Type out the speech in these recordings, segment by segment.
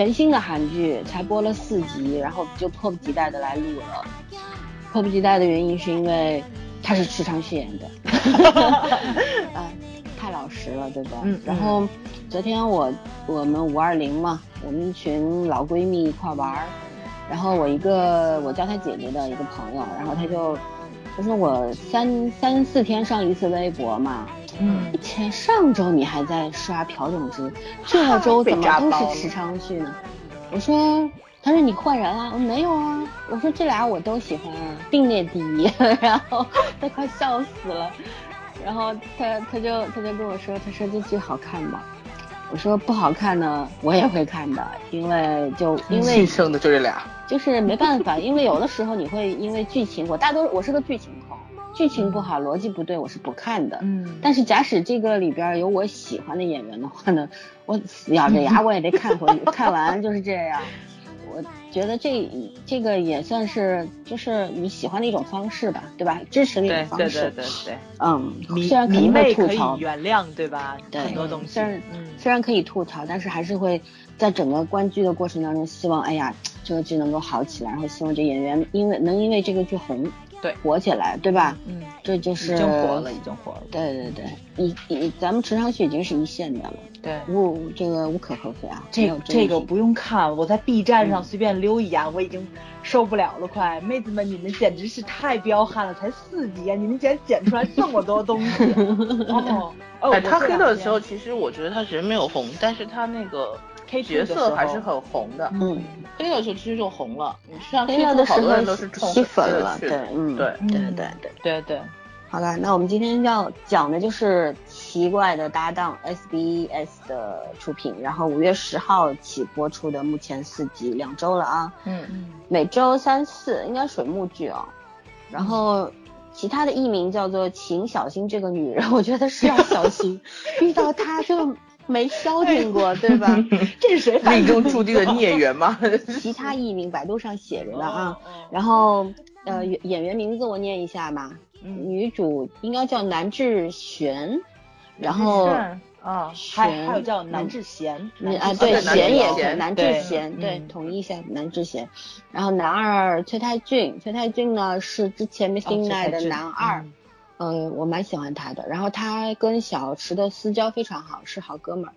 全新的韩剧，才播了四集，然后就迫不及待的来录了。迫不及待的原因是因为他是池昌旭演的，啊，太老实了，对吧？嗯。然后昨天我我们五二零嘛，我们一群老闺蜜一块玩儿，然后我一个我叫她姐姐的一个朋友，然后她就他说我三三四天上一次微博嘛。嗯，前上周你还在刷朴炯植，这周怎么都是池昌旭呢？我说，他说你换人了，我没有啊。我说这俩我都喜欢啊，并列第一。然后他快笑死了，然后他他就他就跟我说，他说这剧好看吗？我说不好看呢，我也会看的，因为就因为剩的就这俩，就是没办法，因为有的时候你会因为剧情，我大多我是个剧情控。剧情不好，逻辑不对，我是不看的。嗯，但是假使这个里边有我喜欢的演员的话呢，我咬着牙 我也得看回去，看完就是这样。我觉得这这个也算是就是你喜欢的一种方式吧，对吧？支持的一种方式。对对对对。嗯，虽然肯定会吐槽，原谅对吧？对，很多东西。虽然虽然可以吐槽，但是还是会在整个观剧的过程当中，希望哎呀这个剧能够好起来，然后希望这演员因为能因为这个剧红。对，火起来，对吧？嗯，这就是已经火了，已经火了。对对对，一一咱们池昌旭已经是一线的了，对，无这个无可厚非啊。这这个不用看，我在 B 站上随便溜一眼，我已经受不了了。快，妹子们，你们简直是太彪悍了，才四级啊，你们竟然剪出来这么多东西。哦，哎，他黑的时候，其实我觉得他人没有红，但是他那个。K 角色还是很红的，嗯，黑的时候其实就红了，你像黑的好多人都是冲粉了，对，嗯，对，对对对。对对。好了，那我们今天要讲的就是奇怪的搭档 SBS 的出品，然后五月十号起播出的，目前四集，两周了啊，嗯。嗯，每周三四，应该水木剧哦，然后其他的艺名叫做请小心这个女人，我觉得是要小心，遇到她就。没消停过，对吧？这是谁？命中注定的孽缘吗？其他艺名百度上写着的啊。然后呃，演员名字我念一下吧。女主应该叫南智璇，然后啊，还还有叫南智贤。啊，对，贤也是南智贤，对，统一一下南智贤。然后男二崔泰俊，崔泰俊呢是之前 Missing Night 的男二。嗯，我蛮喜欢他的，然后他跟小池的私交非常好，是好哥们儿，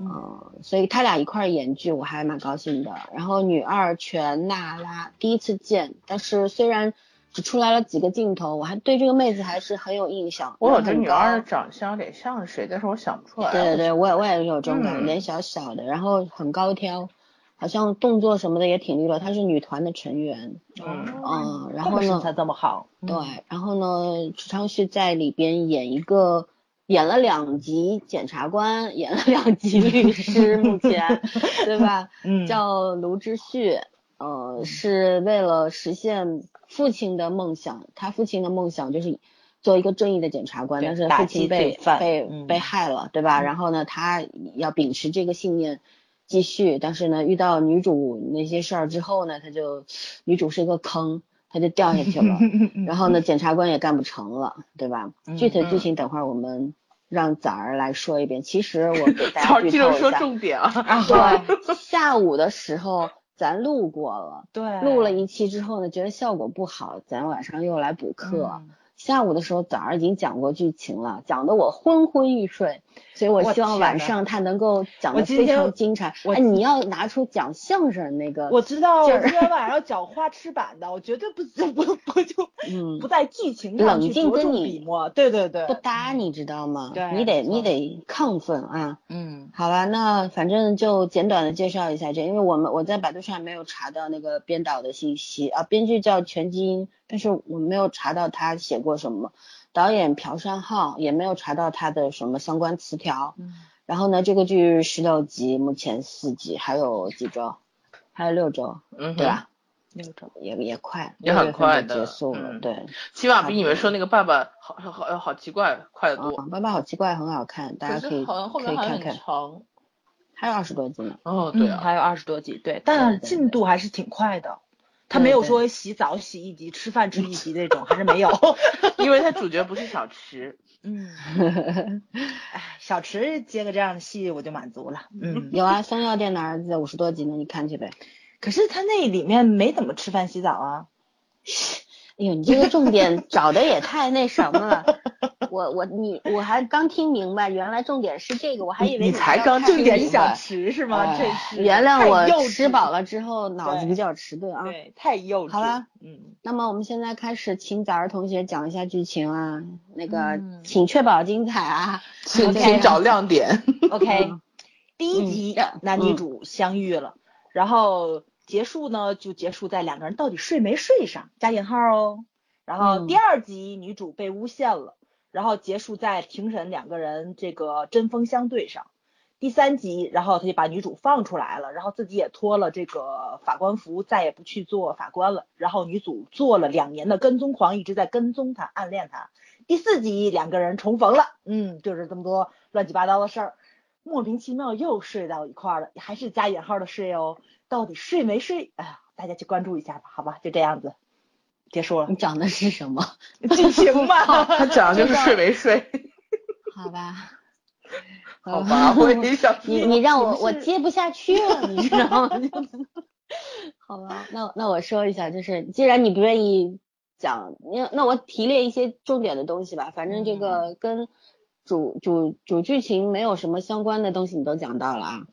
嗯，所以他俩一块儿演剧我还蛮高兴的。然后女二全娜拉第一次见，但是虽然只出来了几个镜头，我还对这个妹子还是很有印象。我觉得女二的长相有点像谁，但是我想不出来。对对对，我也我也有这种感觉，脸小小的，然后很高挑。好像动作什么的也挺利落，她是女团的成员，嗯，然后呢，身材这么好，对，然后呢，池昌旭在里边演一个，演了两集检察官，演了两集 律师，目前，对吧？嗯，叫卢志旭，呃，是为了实现父亲的梦想，他父亲的梦想就是做一个正义的检察官，但是父亲被被被害了，对吧？然后呢，他要秉持这个信念。继续，但是呢，遇到女主那些事儿之后呢，他就女主是一个坑，他就掉下去了。然后呢，检察官也干不成了，对吧？具体的剧情等会儿我们让崽儿来说一遍。其实我给大 家剧透一下。说重点啊。对，下午的时候咱录过了，对，录了一期之后呢，觉得效果不好，咱晚上又来补课。下午的时候，早上已经讲过剧情了，讲的我昏昏欲睡，所以我希望晚上他能够讲的非常精彩。哎，你要拿出讲相声那个，我知道，我今天晚上讲花痴版的，我绝对不不不就 嗯不在剧情上去着重笔墨，对对对，不搭，你知道吗？对，你得你得亢奋啊。嗯，好吧，那反正就简短的介绍一下这，因为我们我在百度上没有查到那个编导的信息啊，编剧叫全基因。但是我没有查到他写过什么，导演朴善浩也没有查到他的什么相关词条。嗯，然后呢，这个剧十六集，目前四集，还有几周？还有六周，嗯，对吧？六周也也快，也很快的结束了。对，起码比你们说那个爸爸好好好奇怪快得多。爸爸好奇怪，很好看，大家可以可以看看。还有二十多集呢。哦，对啊，还有二十多集，对，但进度还是挺快的。他没有说洗澡洗一集，吃饭吃一集那种，还是没有，因为他主角不是小池。嗯，哎，小池接个这样的戏我就满足了。嗯，有啊，三药店的儿子五十多集呢，你看去呗。可是他那里面没怎么吃饭洗澡啊。哎呦，你这个重点找的也太那什么了。我我你我还刚听明白，原来重点是这个，我还以为你才刚重点想吃是吗？这是原谅我吃饱了之后脑子比较迟钝啊。对，太幼稚。好了，嗯，那么我们现在开始，请早儿同学讲一下剧情啊，那个请确保精彩啊，请请找亮点。OK，第一集男女主相遇了，然后结束呢就结束在两个人到底睡没睡上加引号哦，然后第二集女主被诬陷了。然后结束在庭审两个人这个针锋相对上，第三集，然后他就把女主放出来了，然后自己也脱了这个法官服，再也不去做法官了。然后女主做了两年的跟踪狂，一直在跟踪他，暗恋他。第四集两个人重逢了，嗯，就是这么多乱七八糟的事儿，莫名其妙又睡到一块儿了，还是加引号的睡哦，到底睡没睡？哎呀，大家去关注一下吧，好吧，就这样子。结束了，你讲的是什么剧情吧？他讲的就是睡没睡？好吧，好吧，我也想你你让我我接不下去了，你知道吗？好吧，那那我说一下，就是既然你不愿意讲，那那我提炼一些重点的东西吧。反正这个跟主主主剧情没有什么相关的东西，你都讲到了啊。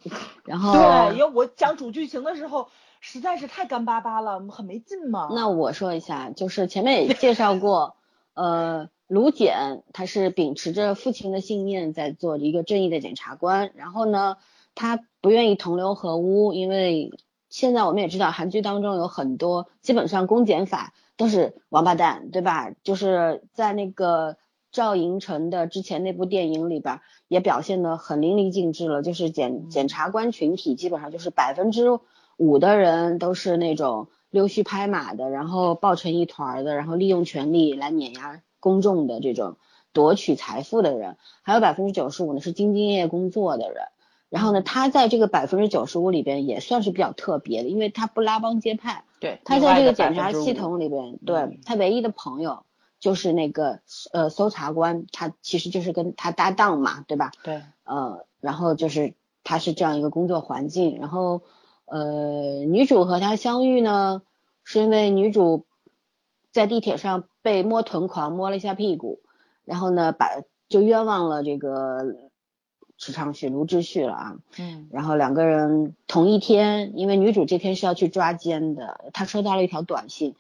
然后对，因为我讲主剧情的时候。实在是太干巴巴了，很没劲嘛。那我说一下，就是前面也介绍过，呃，卢简他是秉持着父亲的信念在做一个正义的检察官，然后呢，他不愿意同流合污，因为现在我们也知道韩剧当中有很多基本上公检法都是王八蛋，对吧？就是在那个赵寅成的之前那部电影里边也表现的很淋漓尽致了，就是检检察官群体基本上就是百分之。五的人都是那种溜须拍马的，然后抱成一团的，然后利用权力来碾压公众的这种夺取财富的人，还有百分之九十五呢是兢兢业业工作的人。然后呢，他在这个百分之九十五里边也算是比较特别的，因为他不拉帮结派。对，他在这个检察系统里边，对他唯一的朋友就是那个呃搜查官，他其实就是跟他搭档嘛，对吧？对。呃，然后就是他是这样一个工作环境，然后。呃，女主和他相遇呢，是因为女主在地铁上被摸臀狂摸了一下屁股，然后呢，把就冤枉了这个池昌旭、卢志旭了啊。嗯。然后两个人同一天，因为女主这天是要去抓奸的，她收到了一条短信，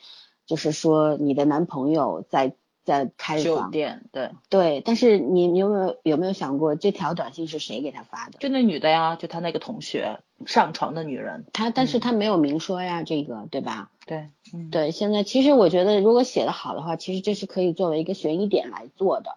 就是说你的男朋友在。在开酒店，对对，但是你你有没有有没有想过这条短信是谁给他发的？就那女的呀，就他那个同学上床的女人，他但是他没有明说呀，这个对吧？对，对，现在其实我觉得如果写的好的话，其实这是可以作为一个悬疑点来做的，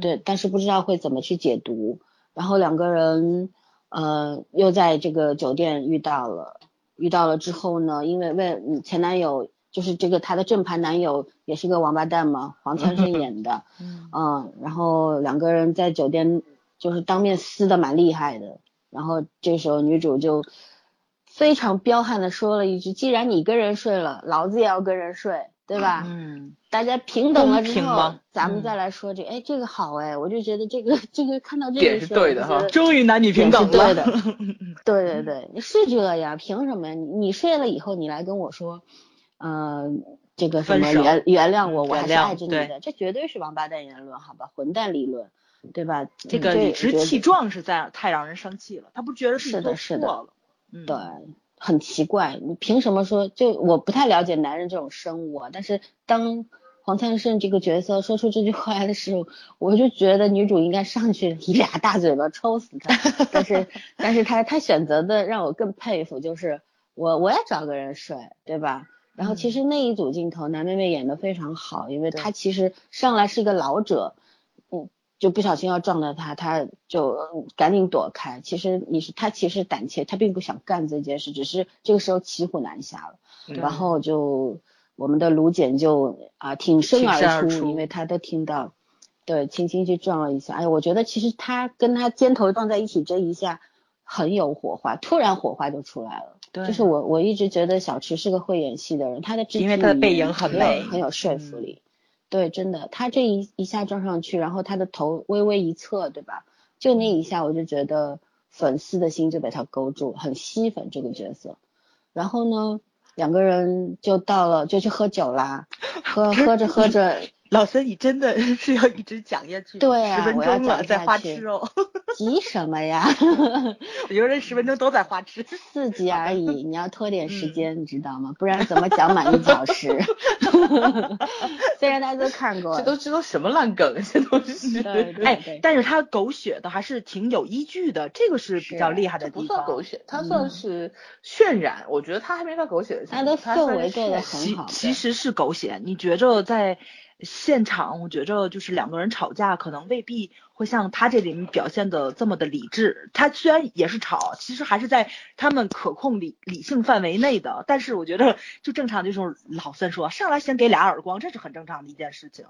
对，但是不知道会怎么去解读。然后两个人呃又在这个酒店遇到了，遇到了之后呢，因为为前男友。就是这个她的正牌男友也是个王八蛋嘛，黄灿 盛演的，嗯，然后两个人在酒店就是当面撕的蛮厉害的，然后这时候女主就非常彪悍的说了一句：“既然你跟人睡了，老子也要跟人睡，对吧？”嗯，大家平等了之后，咱们再来说这，哎，这个好哎，我就觉得这个这个看到这个是对的哈，终于男女平等了，对的，对对对，是这样，凭什么呀？你睡了以后你来跟我说。嗯，这个什么原原谅我，我还是爱着你的，这绝对是王八蛋言论，好吧，混蛋理论，对吧？这个理直气壮是在太让人生气了，他不觉得是的，是的，嗯，对，很奇怪，你凭什么说？就我不太了解男人这种生物，啊，但是当黄灿盛这个角色说出这句话的时候，我就觉得女主应该上去一俩大嘴巴抽死他，但是，但是他他选择的让我更佩服，就是我我也找个人睡，对吧？然后其实那一组镜头，男妹妹演的非常好，因为她其实上来是一个老者，嗯，就不小心要撞到他，他就赶紧躲开。其实你是他其实胆怯，他并不想干这件事，只是这个时候骑虎难下了。然后就我们的卢简就啊挺身而出，因为他都听到，对，轻轻去撞了一下。哎，我觉得其实他跟他肩头撞在一起这一下很有火花，突然火花就出来了。就是我，我一直觉得小池是个会演戏的人，他的因为他的背影很美，很有说服力。对，真的，他这一一下撞上去，然后他的头微微一侧，对吧？就那一下，我就觉得粉丝的心就被他勾住，很吸粉这个角色。然后呢，两个人就到了，就去喝酒啦，喝喝着喝着。老孙，你真的 是要一直讲下去？对啊，十分钟了，在花痴哦。急什么呀？有人十分钟都在花痴。四集而已，你要拖点时间，你知道吗？不然怎么讲满一小时？虽然大家都看过，这都知道什么烂梗？这都是。哎，但是他狗血的还是挺有依据的，这个是比较厉害的地方。不算狗血，他算是渲染。我觉得他还没到狗血的。他的氛围做的很好。其实是狗血，你觉着在。现场我觉着就是两个人吵架，可能未必会像他这里表现的这么的理智。他虽然也是吵，其实还是在他们可控理理性范围内的。但是我觉得就正常，就是老三说上来先给俩耳光，这是很正常的一件事情。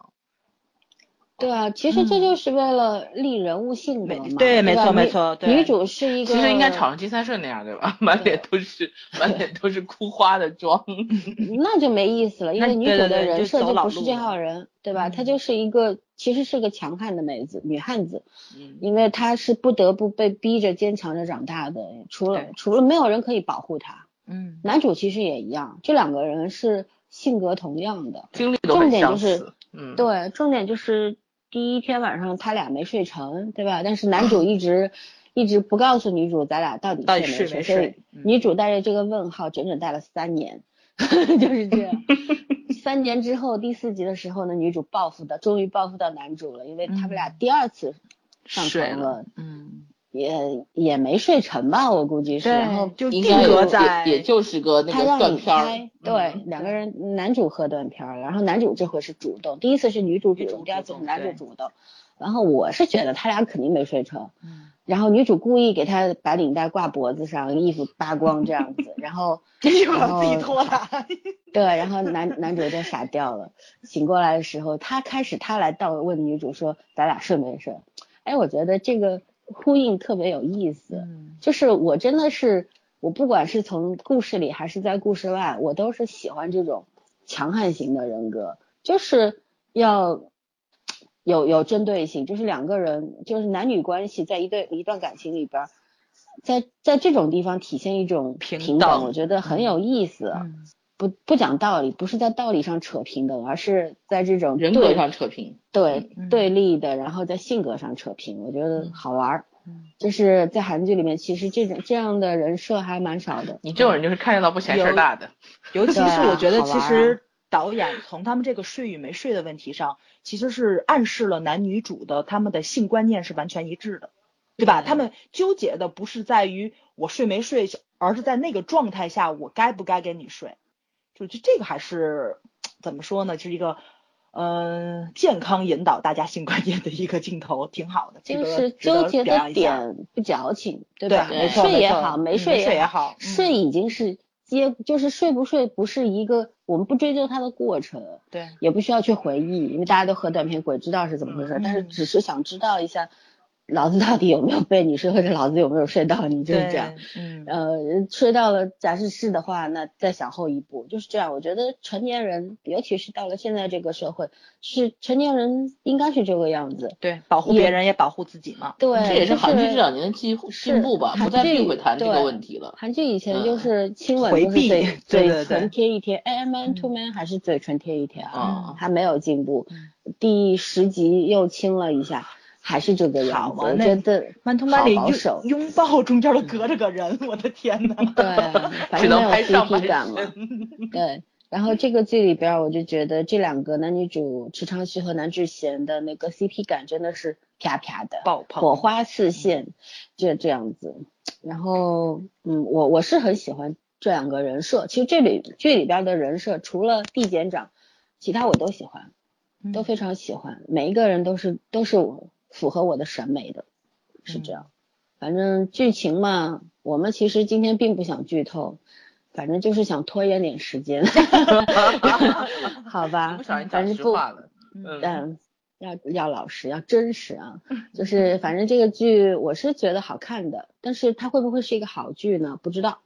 对啊，其实这就是为了立人物性格嘛。对，没错没错。女主是一个，其实应该炒成金三顺那样，对吧？满脸都是 满脸都是哭花的妆，那就没意思了。因为女主的人设就不是这号人，对吧？她就是一个其实是个强悍的妹子，女汉子。嗯。因为她是不得不被逼着坚强着长大的，除了除了没有人可以保护她。嗯。男主其实也一样，这两个人是性格同样的，经历都重点就是，嗯，对，重点就是。第一天晚上他俩没睡成，对吧？但是男主一直一直不告诉女主咱俩到底睡没睡，所以女主带着这个问号整整带了三年，就是这样。三年之后第四集的时候呢，女主报复的终于报复到男主了，因为他们俩第二次上床了，嗯。也也没睡成吧，我估计是，然后就定格在，也就是个那个断片儿。对，两个人，男主喝断片儿，然后男主这回是主动，第一次是女主主动，第二次是男主主动。然后我是觉得他俩肯定没睡成，然后女主故意给他把领带挂脖子上，衣服扒光这样子，然后 然后自己脱了。对，然后男男主就傻掉了，醒过来的时候，他开始他来倒问女主说咱俩睡没睡？哎，我觉得这个。呼应特别有意思，就是我真的是，我不管是从故事里还是在故事外，我都是喜欢这种强悍型的人格，就是要有有针对性，就是两个人，就是男女关系在一对一段感情里边，在在这种地方体现一种平等，我觉得很有意思。不不讲道理，不是在道理上扯平等，而是在这种人格上扯平。对对立的，然后在性格上扯平，我觉得好玩儿。就是在韩剧里面，其实这种这样的人设还蛮少的。你这种人就是看见到不嫌事儿大的。尤其是我觉得，其实导演从他们这个睡与没睡的问题上，其实是暗示了男女主的他们的性观念是完全一致的，对吧？他们纠结的不是在于我睡没睡，而是在那个状态下我该不该跟你睡。就就这个还是怎么说呢？就是一个嗯健康引导大家性观念的一个镜头，挺好的。就是纠结的点不矫情，对吧？睡也好，没睡也好，睡已经是接，就是睡不睡不是一个我们不追究它的过程，对，也不需要去回忆，因为大家都喝断片，鬼知道是怎么回事，但是只是想知道一下。老子到底有没有被你睡，或者老子有没有睡到你，就是这样。嗯，呃，睡到了，假设是的话，那再想后一步，就是这样。我觉得成年人，尤其是到了现在这个社会，是成年人应该是这个样子。对，保护别人也保护自己嘛。对，这也是韩剧这两年的进进步吧，不再避讳谈这个问题了。韩剧以前就是亲吻就是嘴嘴唇贴一贴，哎，man to man 还是嘴唇贴一贴啊，还没有进步。第十集又亲了一下。还是这个样子，我觉得曼通曼里拥拥抱中间都隔着个人，我的天呐。对，反正没有 CP 感嘛。对，然后这个剧里边，我就觉得这两个男女主池昌旭和南智贤的那个 CP 感真的是啪啪的，爆棚，火花四溅，就这样子。然后，嗯，我我是很喜欢这两个人设。其实这里剧里边的人设，除了地检长，其他我都喜欢，都非常喜欢。每一个人都是都是我。符合我的审美的，是这样。反正剧情嘛，我们其实今天并不想剧透，反正就是想拖延点时间。好吧，反正不，嗯，要要老实，要真实啊。就是反正这个剧我是觉得好看的，但是它会不会是一个好剧呢？不知道。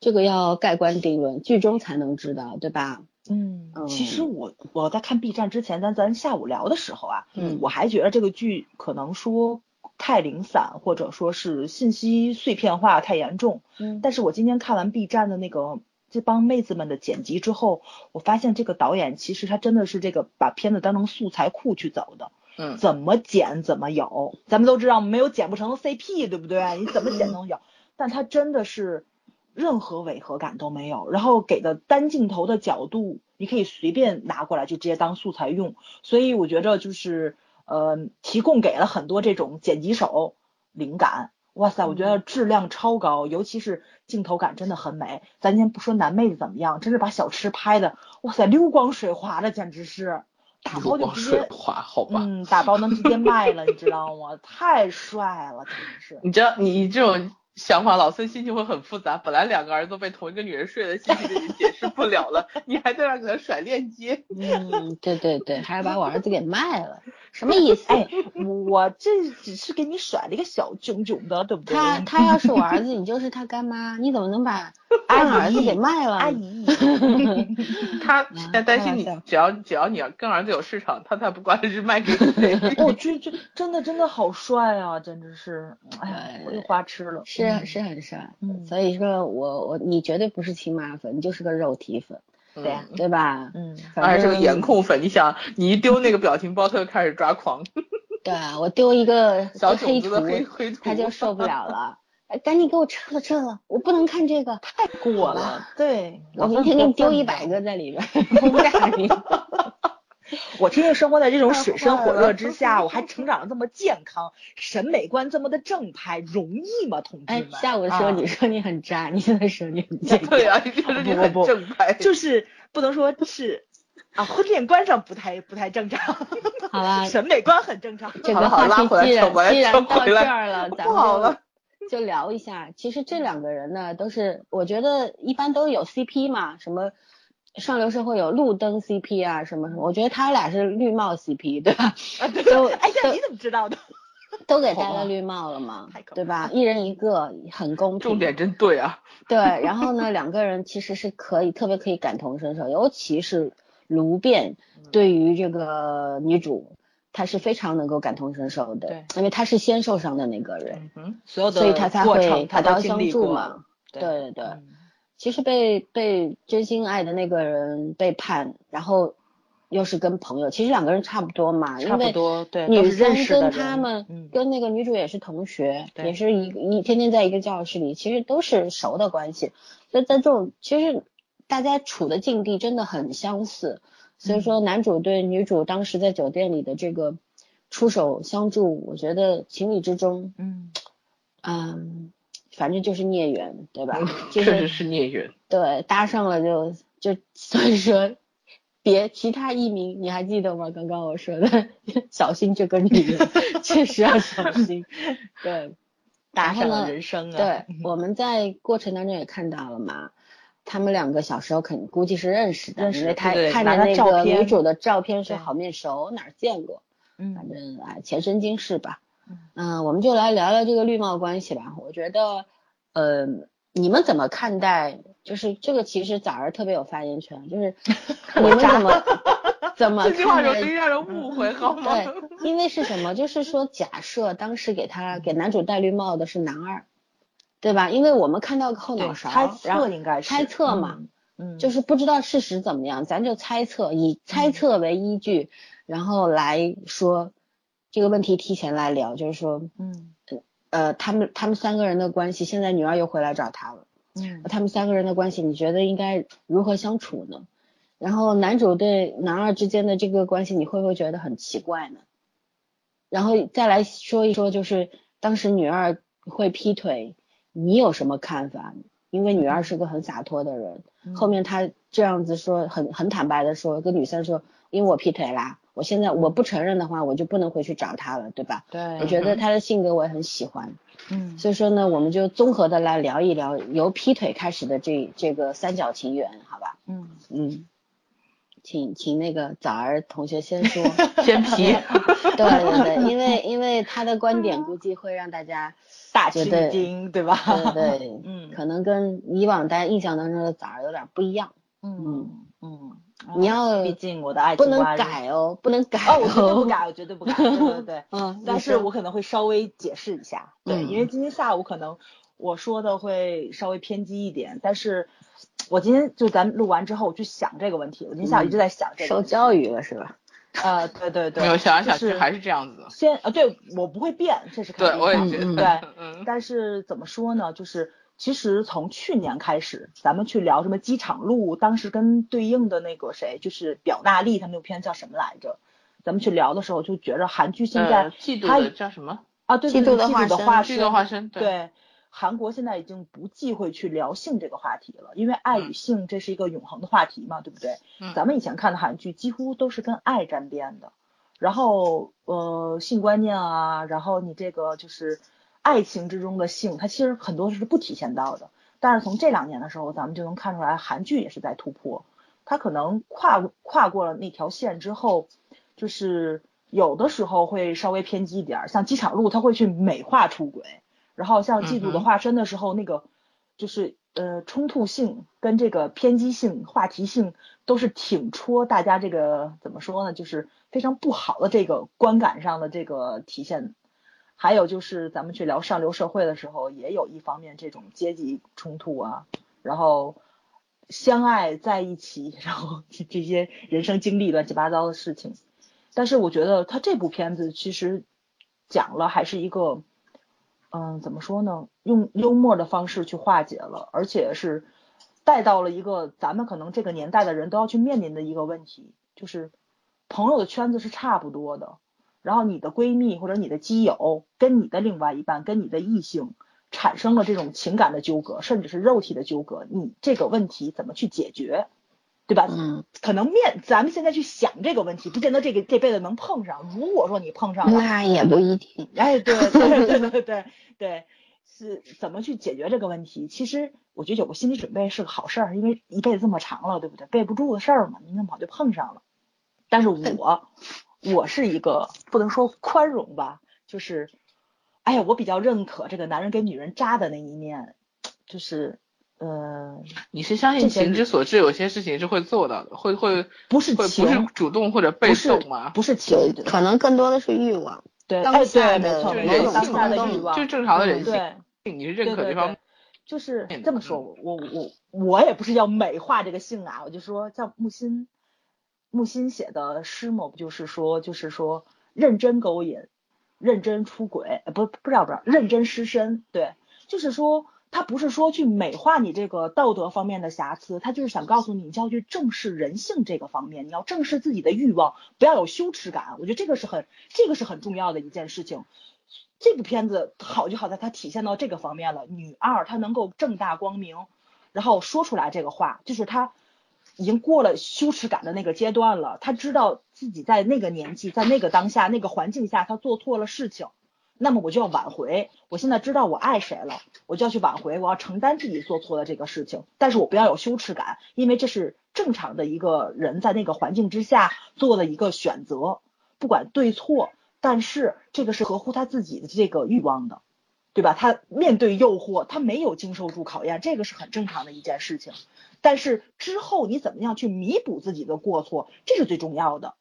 这个要盖棺定论，剧中才能知道，对吧？嗯，其实我我在看 B 站之前，咱咱下午聊的时候啊，嗯，我还觉得这个剧可能说太零散，或者说是信息碎片化太严重。嗯，但是我今天看完 B 站的那个这帮妹子们的剪辑之后，我发现这个导演其实他真的是这个把片子当成素材库去走的。嗯，怎么剪怎么有，咱们都知道没有剪不成的 CP，对不对？你怎么剪都有，但他真的是。任何违和感都没有，然后给的单镜头的角度，你可以随便拿过来就直接当素材用，所以我觉着就是呃提供给了很多这种剪辑手灵感，哇塞，我觉得质量超高，尤其是镜头感真的很美。咱先不说男妹子怎么样，真是把小吃拍的，哇塞，溜光水滑的简直是，打包就直接滑，好吧，嗯，打包能直接卖了，你知道吗？太帅了，简直是。你知道你这种。想法，老孙心情会很复杂。本来两个儿子被同一个女人睡了，心情已经解释不了了，你还在那给他甩链接。嗯，对对对，还要把我儿子给卖了，什么意思？哎，我这只是给你甩了一个小囧囧的，对不对？他他要是我儿子，你就是他干妈，你怎么能把 俺儿子给卖了？阿姨，他在担心你，只要只要你跟儿子有市场，他才不管是卖给谁。我去，这真的真的好帅啊，简直是，哎呀，我又花痴了。是。是很帅，嗯，所以说我我你绝对不是亲妈粉，你就是个肉体粉，对呀，对吧？嗯，而是个颜控粉，你想你一丢那个表情包，他就开始抓狂。对啊，我丢一个小黑图，他就受不了了，哎，赶紧给我撤了撤了，我不能看这个，太过了。对，我明天给你丢一百个在里边，轰炸你。我天天生活在这种水深火热之下，我还成长的这么健康，审美观这么的正派，容易吗，同志们？哎，下午的时候你说你很渣，你现在说你很健康。对啊，你觉得你很正派，就是不能说是啊，婚恋观上不太不太正常。好了，审美观很正常。这个话题既然既然到这儿了，咱们就就聊一下。其实这两个人呢，都是我觉得一般都有 CP 嘛，什么。上流社会有路灯 CP 啊，什么什么，我觉得他俩是绿帽 CP，对吧？啊，对对。哎呀，你怎么知道的？都给戴了绿帽了嘛，对吧？一人一个，很公平。重点真对啊。对，然后呢，两个人其实是可以特别可以感同身受，尤其是卢辩对于这个女主，他是非常能够感同身受的，对，因为他是先受伤的那个人，嗯，所有的，所以他才会拔刀相助嘛，对对对。其实被被真心爱的那个人背叛，然后又是跟朋友，其实两个人差不多嘛，差不多，对，女生跟他们跟那个女主也是同学，也是一一天天在一个教室里，其实都是熟的关系。所以在这种其实大家处的境地真的很相似，所以说男主对女主当时在酒店里的这个出手相助，我觉得情理之中，嗯嗯。反正就是孽缘，对吧？确实是孽缘。对，搭上了就就所以说，别其他艺名你还记得吗？刚刚我说的，小心这个女人，确实要小心。对，搭上了人生啊。对，我们在过程当中也看到了嘛，他们两个小时候肯估计是认识的，因为他看的那个女主的照片说好面熟，哪儿见过？嗯，反正啊，前生今世吧。嗯，我们就来聊聊这个绿帽关系吧。我觉得，呃，你们怎么看待？就是这个其实早儿特别有发言权，就是 你们怎么怎么？这句话容易让人误会，好吗？对，因为是什么？就是说，假设当时给他给男主戴绿帽的是男二，对吧？因为我们看到后脑勺，猜测应该是猜测嘛，嗯，就是不知道事实怎么样，咱就猜测，以猜测为依据，然后来说。这个问题提前来聊，就是说，嗯，呃，他们他们三个人的关系，现在女二又回来找他了，嗯，他们三个人的关系，你觉得应该如何相处呢？然后男主对男二之间的这个关系，你会不会觉得很奇怪呢？然后再来说一说，就是当时女二会劈腿，你有什么看法？因为女二是个很洒脱的人，后面她这样子说，很很坦白的说，跟女三说，因为我劈腿啦。我现在我不承认的话，我就不能回去找他了，对吧？对，我觉得他的性格我也很喜欢，嗯，所以说呢，我们就综合的来聊一聊由劈腿开始的这这个三角情缘，好吧？嗯嗯，请请那个早儿同学先说，先劈，对对对，因为因为他的观点估计会让大家 大吃一惊，对吧？对对，嗯，可能跟以往大家印象当中的早儿有点不一样。嗯嗯，你要毕竟我的爱情不能改哦，不能改哦，我绝对不改，我绝对不改，对对对。嗯，但是我可能会稍微解释一下，对，因为今天下午可能我说的会稍微偏激一点，但是我今天就咱录完之后我去想这个问题，我今天下午一直在想这个。受教育了是吧？呃，对对对。没有想来想去还是这样子。先呃，对我不会变，这是肯定。对，我也觉得。对，嗯。但是怎么说呢？就是。其实从去年开始，咱们去聊什么机场路，当时跟对应的那个谁，就是表纳利他那部片叫什么来着？咱们去聊的时候就觉着韩剧现在它叫什么啊？对对对，嫉妒的化身，嫉妒的化身。对，韩国现在已经不忌讳去聊性这个话题了，因为爱与性这是一个永恒的话题嘛，对不对？嗯。咱们以前看的韩剧几乎都是跟爱沾边的，然后呃性观念啊，然后你这个就是。爱情之中的性，它其实很多是不体现到的。但是从这两年的时候，咱们就能看出来，韩剧也是在突破。它可能跨跨过了那条线之后，就是有的时候会稍微偏激一点，像《机场路》，它会去美化出轨；然后像《嫉妒的化身》的时候，那个就是呃冲突性跟这个偏激性、话题性都是挺戳大家这个怎么说呢？就是非常不好的这个观感上的这个体现。还有就是咱们去聊上流社会的时候，也有一方面这种阶级冲突啊，然后相爱在一起，然后 这些人生经历乱七八糟的事情。但是我觉得他这部片子其实讲了还是一个，嗯，怎么说呢？用幽默的方式去化解了，而且是带到了一个咱们可能这个年代的人都要去面临的一个问题，就是朋友的圈子是差不多的。然后你的闺蜜或者你的基友跟你的另外一半跟你的异性产生了这种情感的纠葛，甚至是肉体的纠葛，你这个问题怎么去解决，对吧？嗯，可能面咱们现在去想这个问题，不见得这个这辈子能碰上。如果说你碰上了，那也不一定。哎，对对对对对对，是怎么去解决这个问题？其实我觉得有个心理准备是个好事儿，因为一辈子这么长了，对不对？背不住的事儿嘛，你那么好就碰上了。但是我。我是一个不能说宽容吧，就是，哎呀，我比较认可这个男人给女人扎的那一面，就是，呃，你是相信情之所至，有些事情是会做到的，会会不是不是主动或者被动吗？不是情，可能更多的是欲望，对，当下的人性的欲望，就正常的人性，你是认可对方，就是这么说，我我我我也不是要美化这个性啊，我就说叫木心。木心写的诗嘛，不就是说，就是说认真勾引，认真出轨，不不知道不知道，认真失身，对，就是说他不是说去美化你这个道德方面的瑕疵，他就是想告诉你，你要去正视人性这个方面，你要正视自己的欲望，不要有羞耻感，我觉得这个是很这个是很重要的一件事情。这部片子好就好在它体现到这个方面了，女二她能够正大光明，然后说出来这个话，就是她。已经过了羞耻感的那个阶段了，他知道自己在那个年纪，在那个当下、那个环境下，他做错了事情，那么我就要挽回。我现在知道我爱谁了，我就要去挽回，我要承担自己做错的这个事情，但是我不要有羞耻感，因为这是正常的一个人在那个环境之下做的一个选择，不管对错，但是这个是合乎他自己的这个欲望的，对吧？他面对诱惑，他没有经受住考验，这个是很正常的一件事情。但是之后你怎么样去弥补自己的过错，这是最重要的。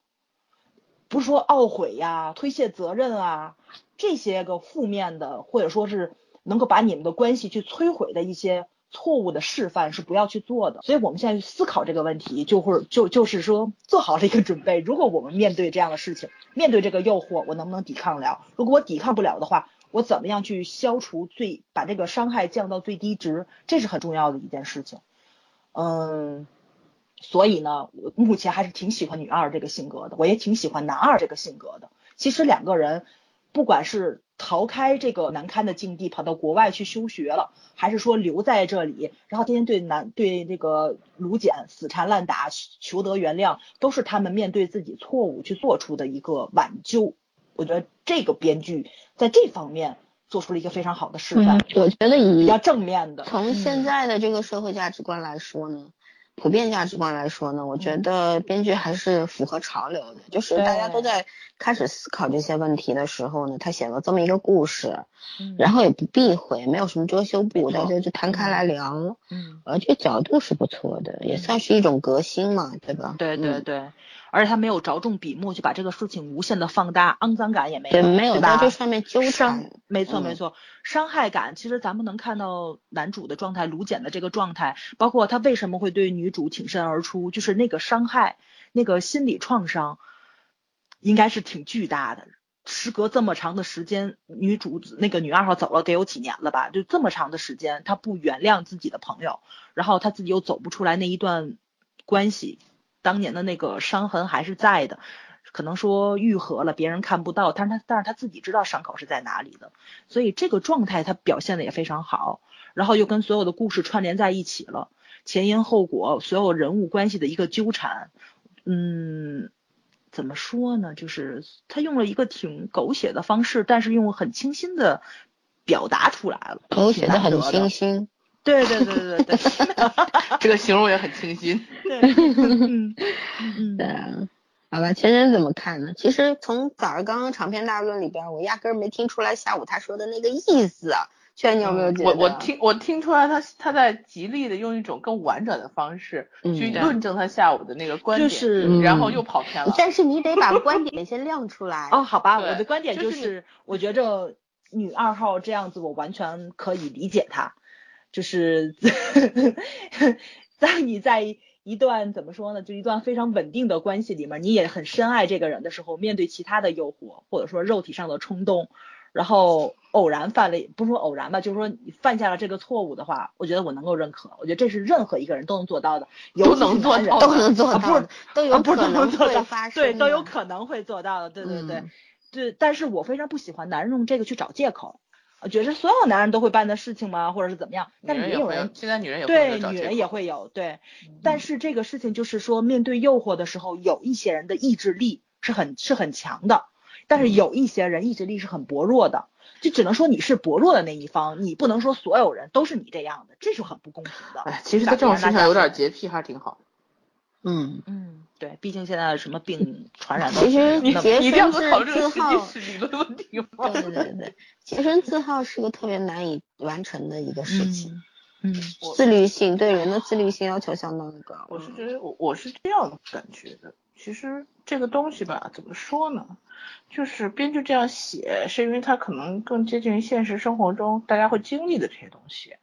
不是说懊悔呀、推卸责任啊这些个负面的，或者说是能够把你们的关系去摧毁的一些错误的示范是不要去做的。所以我们现在去思考这个问题，就会就就是说做好了一个准备。如果我们面对这样的事情，面对这个诱惑，我能不能抵抗了？如果我抵抗不了的话，我怎么样去消除最把这个伤害降到最低值？这是很重要的一件事情。嗯，所以呢，我目前还是挺喜欢女二这个性格的，我也挺喜欢男二这个性格的。其实两个人，不管是逃开这个难堪的境地，跑到国外去休学了，还是说留在这里，然后天天对男对那个卢简死缠烂打，求得原谅，都是他们面对自己错误去做出的一个挽救。我觉得这个编剧在这方面。做出了一个非常好的示范。我觉得以比较正面的，从现在的这个社会价值观来说呢，普遍价值观来说呢，我觉得编剧还是符合潮流的，就是大家都在开始思考这些问题的时候呢，他写了这么一个故事，然后也不避讳，没有什么遮羞布，大家就摊开来聊，嗯，呃，这个角度是不错的，也算是一种革新嘛，对吧？对对对。而且他没有着重笔墨去把这个事情无限的放大，肮脏感也没有，没有在这上面纠缠。没错没错，伤害感其实咱们能看到男主的状态，卢简的这个状态，包括他为什么会对女主挺身而出，就是那个伤害，那个心理创伤，应该是挺巨大的。时隔这么长的时间，女主那个女二号走了，得有几年了吧？就这么长的时间，她不原谅自己的朋友，然后她自己又走不出来那一段关系。当年的那个伤痕还是在的，可能说愈合了，别人看不到，但是他但是他自己知道伤口是在哪里的，所以这个状态他表现的也非常好，然后又跟所有的故事串联在一起了，前因后果，所有人物关系的一个纠缠，嗯，怎么说呢？就是他用了一个挺狗血的方式，但是用很清新的表达出来了，狗血的很清新。对对对对对，这个形容也很清新。对，嗯嗯，对啊，好吧，前人怎么看呢？其实从早上刚刚长篇大论里边，我压根儿没听出来下午他说的那个意思。圈你有没有觉得？我我听我听出来，他他在极力的用一种更婉转的方式去论证他下午的那个观点，就是然后又跑偏了。但是你得把观点先亮出来。哦，好吧，我的观点就是，我觉着女二号这样子，我完全可以理解她。就是 在你在一段怎么说呢，就一段非常稳定的关系里面，你也很深爱这个人的时候，面对其他的诱惑或者说肉体上的冲动，然后偶然犯了，不是说偶然吧，就是说你犯下了这个错误的话，我觉得我能够认可，我觉得这是任何一个人都能做到的，都能做到，都能做到，不是都有可能会发生，对，都有可能会做到的，对对对对，但是我非常不喜欢男人用这个去找借口。觉得所有男人都会办的事情吗？或者是怎么样？但是也有人现在女人也对女人也会有对，但是这个事情就是说，面对诱惑的时候，有一些人的意志力是很是很强的，但是有一些人意志力是很薄弱的，就只能说你是薄弱的那一方，你不能说所有人都是你这样的，这是很不公平的。哎，其实他这种身上有点洁癖还是挺好。嗯嗯，对，毕竟现在什么病 传染都，其实洁身自好。理论问题对对对对，洁身自好是个特别难以完成的一个事情。嗯，自律性对人的自律性要求相当的高。我是觉得我我是这样感觉的，其实这个东西吧，怎么说呢？就是编剧这样写，是因为他可能更接近于现实生活中大家会经历的这些东西。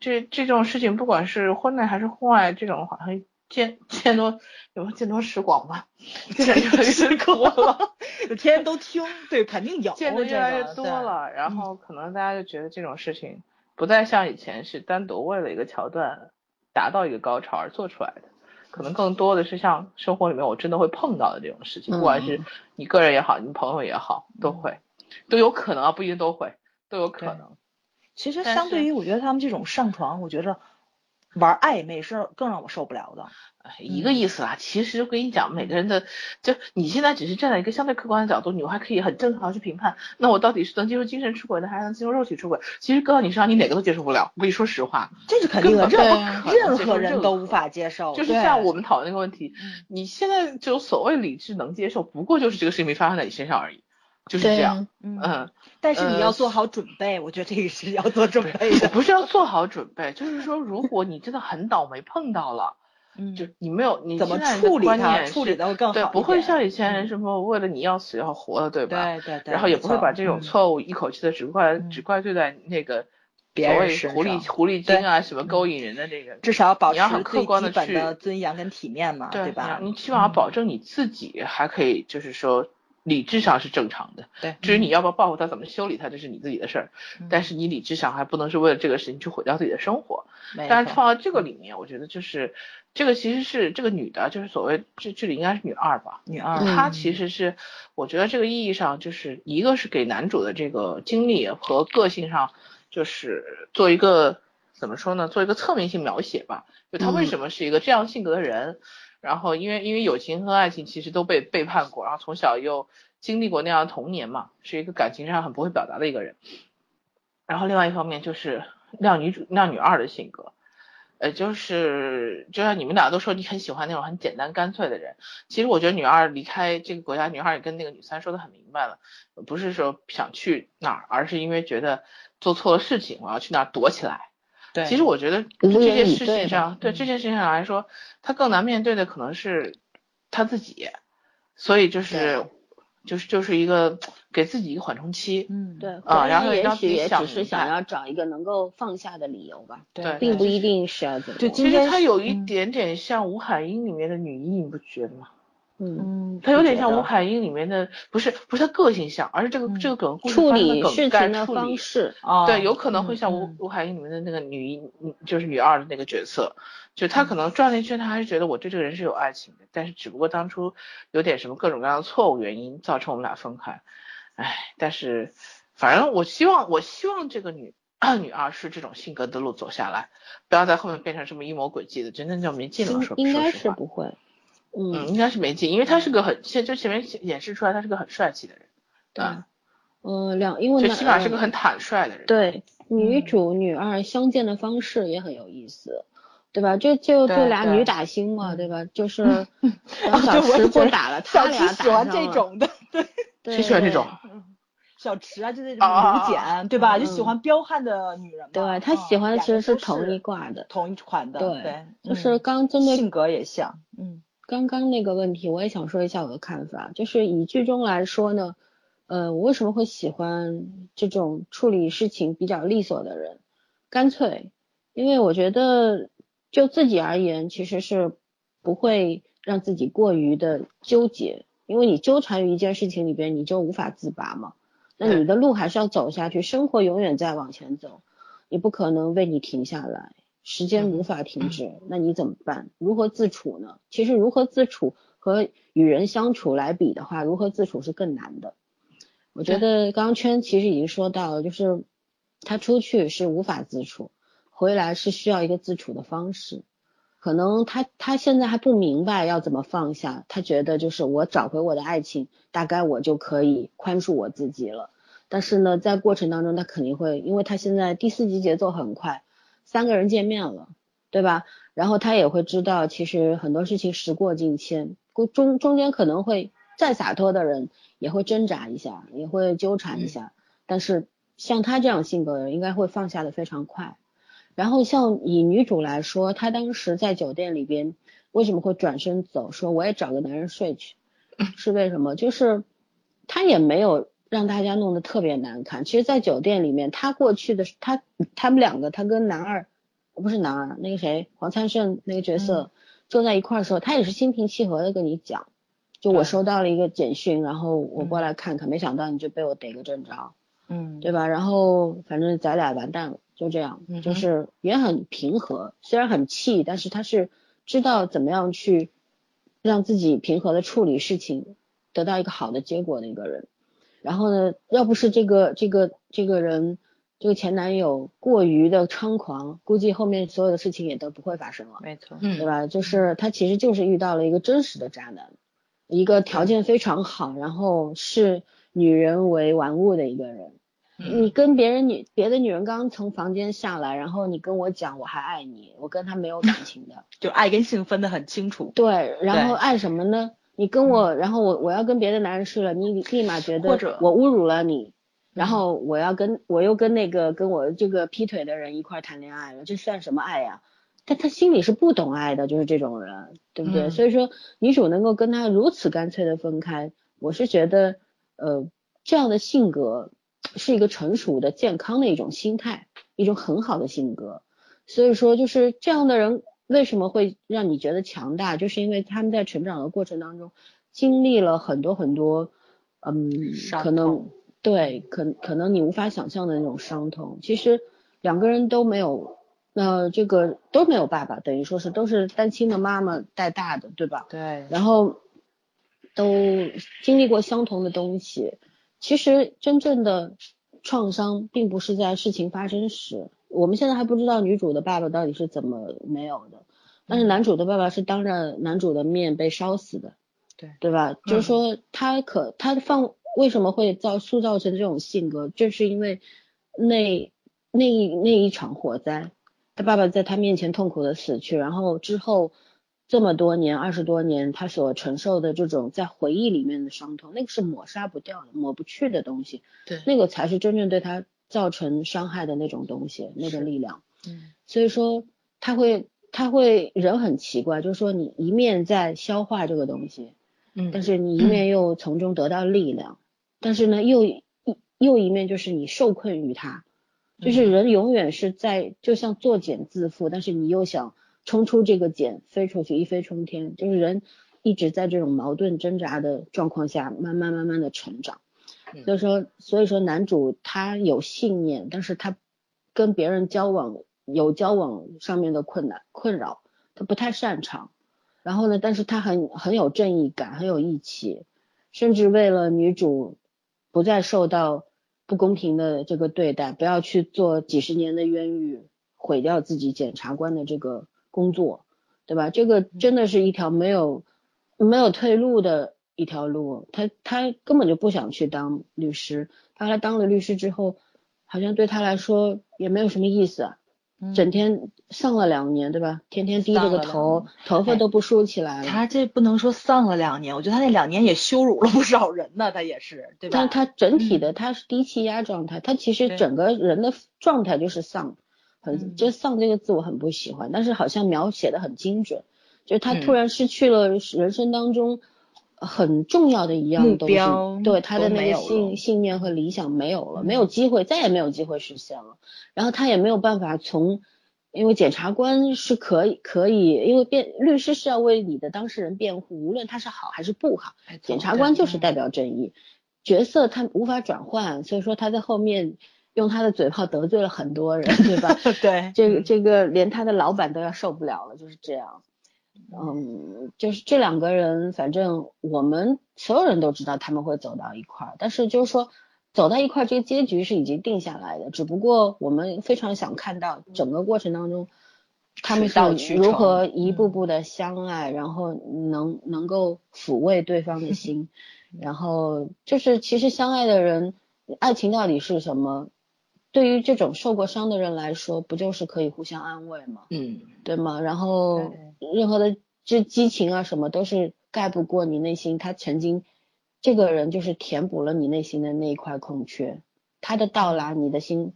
这这种事情，不管是婚内还是婚外，这种好像。见见多有见多识广吧，见多识广了，天天都听，对，肯定有。见的越来越多了，然后可能大家就觉得这种事情不再像以前是单独为了一个桥段达到一个高潮而做出来的，可能更多的是像生活里面我真的会碰到的这种事情，不管是你个人也好，你朋友也好，都会都有可能啊，不一定都会，都有可能。其实相对于我觉得他们这种上床，我觉得。玩暧昧是更让我受不了的，一个意思啊。其实我跟你讲，每个人的，就你现在只是站在一个相对客观的角度，你还可以很正常去评判。那我到底是能接受精神出轨的，还是能接受肉体出轨？其实搁到你身上，你哪个都接受不了。我跟你说实话，这是肯定的，任任何人都无法接受。就是像我们讨论那个问题，你现在就所谓理智能接受，不过就是这个事情没发生在你身上而已。就是这样，嗯，但是你要做好准备，我觉得这个是要做准备的，不是要 做好准备，就是说，如果你真的很倒霉碰到了，嗯，就你没有，你怎么处理它，处理的会更好对，不会像以前什么为了你要死要活的，对吧？对对对。然后也不会把这种错误一口气的只怪只怪罪在那个所谓狐狸狐狸精啊什么勾引人的这个，至少保持客观的去尊严跟体面嘛，对吧？你起码保证你自己还可以，就是说。理智上是正常的，对。至于你要不要报复他，怎么修理他，这是你自己的事儿。但是你理智上还不能是为了这个事情去毁掉自己的生活。但是放到这个里面，我觉得就是这个其实是这个女的，就是所谓这这里应该是女二吧？女二，她其实是我觉得这个意义上就是一个是给男主的这个经历和个性上，就是做一个怎么说呢？做一个侧面性描写吧。就他为什么是一个这样性格的人？然后，因为因为友情和爱情其实都被背叛过，然后从小又经历过那样的童年嘛，是一个感情上很不会表达的一个人。然后另外一方面就是靓女主、靓女二的性格，呃，就是就像你们俩都说你很喜欢那种很简单干脆的人，其实我觉得女二离开这个国家，女二也跟那个女三说的很明白了，不是说想去哪儿，而是因为觉得做错了事情，我要去那儿躲起来。对，其实我觉得这件事情上，对这件事情上来说，他更难面对的可能是他自己，所以就是。就是就是一个给自己一个缓冲期，嗯，对，啊，然后也许也只是想要找一个能够放下的理由吧，对，并不一定是要怎么。对，其实他有一点点像吴海英里面的女一，你不觉得吗？嗯，他有点像吴海英里面的，不是不是他个性像，而是这个这个梗处理事情的方式，对，有可能会像吴吴海英里面的那个女一，就是女二的那个角色。就他可能转了一圈，他还是觉得我对这个人是有爱情的，但是只不过当初有点什么各种各样的错误原因造成我们俩分开，唉，但是反正我希望我希望这个女 女二是这种性格的路走下来，不要在后面变成什么阴谋诡计的，真的就没劲了。说应该是不会，嗯，应该是没进，因为他是个很现就前面演示出来他是个很帅气的人，对，嗯，两因为最起码是个很坦率的人。对，女主女二相见的方式也很有意思。对吧？就就就俩女打星嘛，对吧？就 是小池不打了，他俩喜欢这种的，对，谁 喜欢这种？小池啊，就那种刘简，对吧？就喜欢彪悍的女人。对他喜欢的其实是同一挂的，同一款的。对，就是刚针对性格也像。嗯，刚刚那个问题，我也想说一下我的看法，就是以剧中来说呢，呃，我为什么会喜欢这种处理事情比较利索的人，干脆，因为我觉得。就自己而言，其实是不会让自己过于的纠结，因为你纠缠于一件事情里边，你就无法自拔嘛。那你的路还是要走下去，生活永远在往前走，你不可能为你停下来，时间无法停止，那你怎么办？如何自处呢？其实如何自处和与人相处来比的话，如何自处是更难的。我觉得刚刚圈其实已经说到了，就是他出去是无法自处。回来是需要一个自处的方式，可能他他现在还不明白要怎么放下，他觉得就是我找回我的爱情，大概我就可以宽恕我自己了。但是呢，在过程当中，他肯定会，因为他现在第四集节奏很快，三个人见面了，对吧？然后他也会知道，其实很多事情时过境迁，中中间可能会再洒脱的人也会挣扎一下，也会纠缠一下，但是像他这样性格的人，应该会放下的非常快。然后像以女主来说，她当时在酒店里边为什么会转身走，说我也找个男人睡去，是为什么？就是她也没有让大家弄得特别难看。其实，在酒店里面，他过去的他他们两个，他跟男二不是男二，那个谁黄灿盛那个角色坐在一块儿的时候，他也是心平气和的跟你讲，就我收到了一个简讯，然后我过来看看，没想到你就被我逮个正着，嗯，对吧？然后反正咱俩完蛋了。就这样，就是也很平和，虽然很气，但是他是知道怎么样去让自己平和的处理事情，得到一个好的结果的一个人。然后呢，要不是这个这个这个人这个前男友过于的猖狂，估计后面所有的事情也都不会发生了。没错，对吧？就是他其实就是遇到了一个真实的渣男，一个条件非常好，然后视女人为玩物的一个人。你跟别人女别的女人刚从房间下来，然后你跟我讲我还爱你，我跟他没有感情的，就爱跟性分得很清楚。对，然后爱什么呢？你跟我，然后我我要跟别的男人睡了，你立马觉得我侮辱了你，然后我要跟我又跟那个跟我这个劈腿的人一块谈恋爱了，这算什么爱呀？但他心里是不懂爱的，就是这种人，对不对？所以说女主能够跟他如此干脆的分开，我是觉得呃这样的性格。是一个成熟的、健康的一种心态，一种很好的性格。所以说，就是这样的人为什么会让你觉得强大，就是因为他们在成长的过程当中经历了很多很多，嗯，可能对，可可能你无法想象的那种伤痛。其实两个人都没有，呃，这个都没有爸爸，等于说是都是单亲的妈妈带大的，对吧？对。然后都经历过相同的东西。其实真正的创伤并不是在事情发生时，我们现在还不知道女主的爸爸到底是怎么没有的，但是男主的爸爸是当着男主的面被烧死的，对对吧？就是说他可他放为什么会造塑造成这种性格，就是因为那那那一场火灾，他爸爸在他面前痛苦的死去，然后之后这么多年二十多年，他所承受的这种在回忆里面的伤痛，那个是抹杀不掉的、抹不去的东西。对，那个才是真正对他造成伤害的那种东西，那个力量。嗯，所以说他会他会人很奇怪，就是说你一面在消化这个东西，嗯，但是你一面又从中得到力量，但是呢又一又一面就是你受困于它。就是人永远是在，就像作茧自缚，但是你又想冲出这个茧，飞出去，一飞冲天。就是人一直在这种矛盾挣扎的状况下，慢慢慢慢的成长。所以说，所以说男主他有信念，但是他跟别人交往有交往上面的困难困扰，他不太擅长。然后呢，但是他很很有正义感，很有义气，甚至为了女主不再受到。不公平的这个对待，不要去做几十年的冤狱，毁掉自己检察官的这个工作，对吧？这个真的是一条没有没有退路的一条路。他他根本就不想去当律师，他来当了律师之后，好像对他来说也没有什么意思。整天丧了两年，对吧？天天低着个头，头发都不梳起来了。他这不能说丧了两年，我觉得他那两年也羞辱了不少人呢。他也是，对吧？但他整体的他是低气压状态，他其实整个人的状态就是丧，很就丧这个字我很不喜欢，但是好像描写的很精准，就是他突然失去了人生当中。很重要的一样东西，对他的那个信信念和理想没有了，没有机会，再也没有机会实现了。然后他也没有办法从，因为检察官是可以可以，因为辩律师是要为你的当事人辩护，无论他是好还是不好，检察官就是代表正义角色，他无法转换，所以说他在后面用他的嘴炮得罪了很多人，对吧？对，这个这个连他的老板都要受不了了，就是这样。嗯，就是这两个人，反正我们所有人都知道他们会走到一块儿，但是就是说走到一块儿，这个结局是已经定下来的，只不过我们非常想看到整个过程当中他们是如何一步步的相爱，然后能能够抚慰对方的心，然后就是其实相爱的人，爱情到底是什么？对于这种受过伤的人来说，不就是可以互相安慰吗？嗯，对吗？然后任何的这激情啊什么都是盖不过你内心，他曾经这个人就是填补了你内心的那一块空缺，他的到来，你的心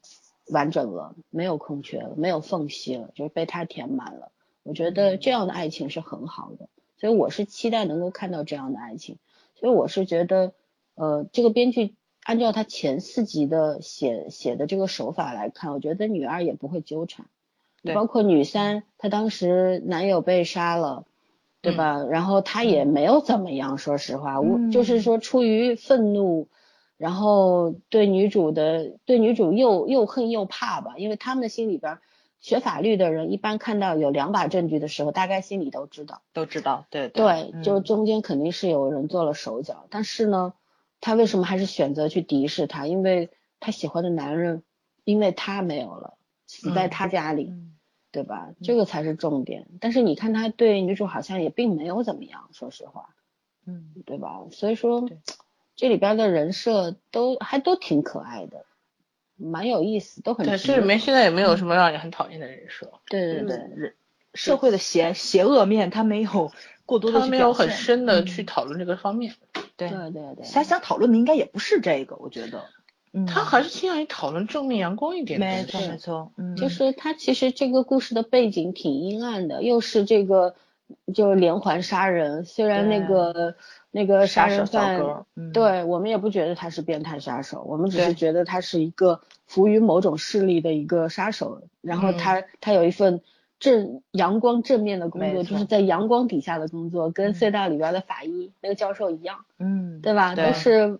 完整了，没有空缺了，没有缝隙了，就是被他填满了。我觉得这样的爱情是很好的，所以我是期待能够看到这样的爱情。所以我是觉得，呃，这个编剧。按照他前四集的写写的这个手法来看，我觉得女二也不会纠缠，包括女三，她当时男友被杀了，对吧？然后她也没有怎么样，说实话，我就是说出于愤怒，然后对女主的对女主又又恨又怕吧，因为他们的心里边，学法律的人一般看到有两把证据的时候，大概心里都知道，都知道，对对，就中间肯定是有人做了手脚，但是呢。他为什么还是选择去敌视他？因为他喜欢的男人，因为他没有了，死在他家里，对吧？这个才是重点。但是你看他对女主好像也并没有怎么样，说实话，嗯，对吧？所以说这里边的人设都还都挺可爱的，蛮有意思，都很。对，这里面现在也没有什么让你很讨厌的人设。对对对，人社会的邪邪恶面他没有过多的，他没有很深的去讨论这个方面。对对对，他想讨论的应该也不是这个，我觉得，他还是倾向于讨论正面阳光一点。没错没错，嗯，就是他其实这个故事的背景挺阴暗的，又是这个就是连环杀人，虽然那个那个杀人犯，对我们也不觉得他是变态杀手，我们只是觉得他是一个服于某种势力的一个杀手，然后他他有一份。正阳光正面的工作，就是在阳光底下的工作，跟隧道里边的法医那个教授一样，嗯，对吧？都是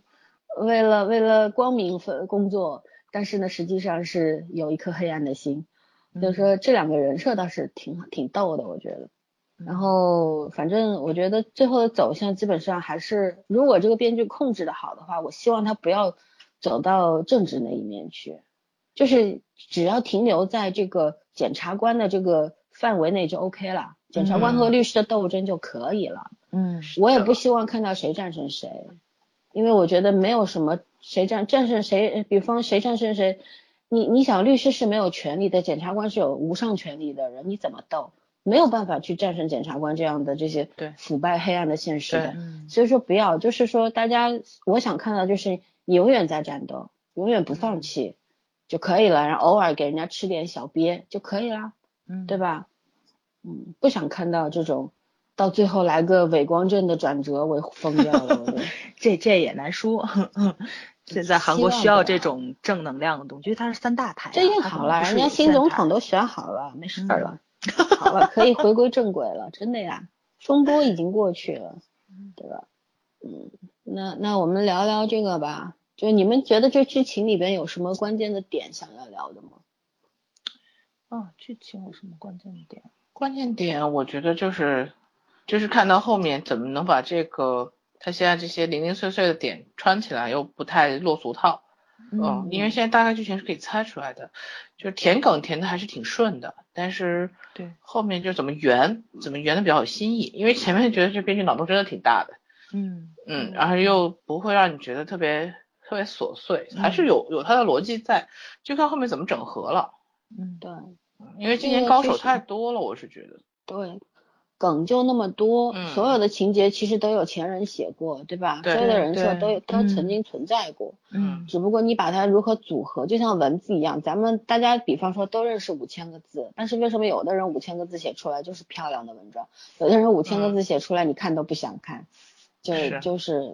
为了为了光明分工作，但是呢，实际上是有一颗黑暗的心。所以说这两个人设倒是挺挺逗的，我觉得。然后反正我觉得最后的走向基本上还是，如果这个编剧控制的好的话，我希望他不要走到政治那一面去，就是只要停留在这个。检察官的这个范围内就 OK 了，检察官和律师的斗争就可以了。嗯，我也不希望看到谁战胜谁，因为我觉得没有什么谁战战胜谁，比方谁战胜谁，你你想，律师是没有权利的，检察官是有无上权利的人，你怎么斗？没有办法去战胜检察官这样的这些腐败黑暗的现实的。所以说不要，就是说大家，我想看到就是你永远在战斗，永远不放弃就可以了，然后偶尔给人家吃点小鳖就可以了，嗯，对吧？嗯，不想看到这种到最后来个伪光正的转折，我疯掉了。这这也难说。现在韩国需要这种正能量的东西，因为它是三大台。最近好了，人家新总统都选好了，没事了，好了，可以回归正轨了，真的呀，风波已经过去了，对吧？嗯，那那我们聊聊这个吧，就你们觉得这剧情里边有什么关键的点想要聊的吗？啊，剧情有什么关键的点？关键点，我觉得就是就是看到后面怎么能把这个。他现在这些零零碎碎的点穿起来又不太落俗套，嗯，因为现在大概剧情是可以猜出来的，就是填梗填的还是挺顺的，但是对。后面就怎么圆，怎么圆的比较有新意，因为前面觉得这编剧脑洞真的挺大的，嗯。嗯，然后又不会让你觉得特别特别琐碎，还是有有它的逻辑在，就看后面怎么整合了，嗯。对，因为今年高手太多了，我是觉得，对。梗就那么多，所有的情节其实都有前人写过，对吧？所有的人设都有，都曾经存在过。嗯，只不过你把它如何组合，就像文字一样，咱们大家比方说都认识五千个字，但是为什么有的人五千个字写出来就是漂亮的文章，有的人五千个字写出来你看都不想看，就就是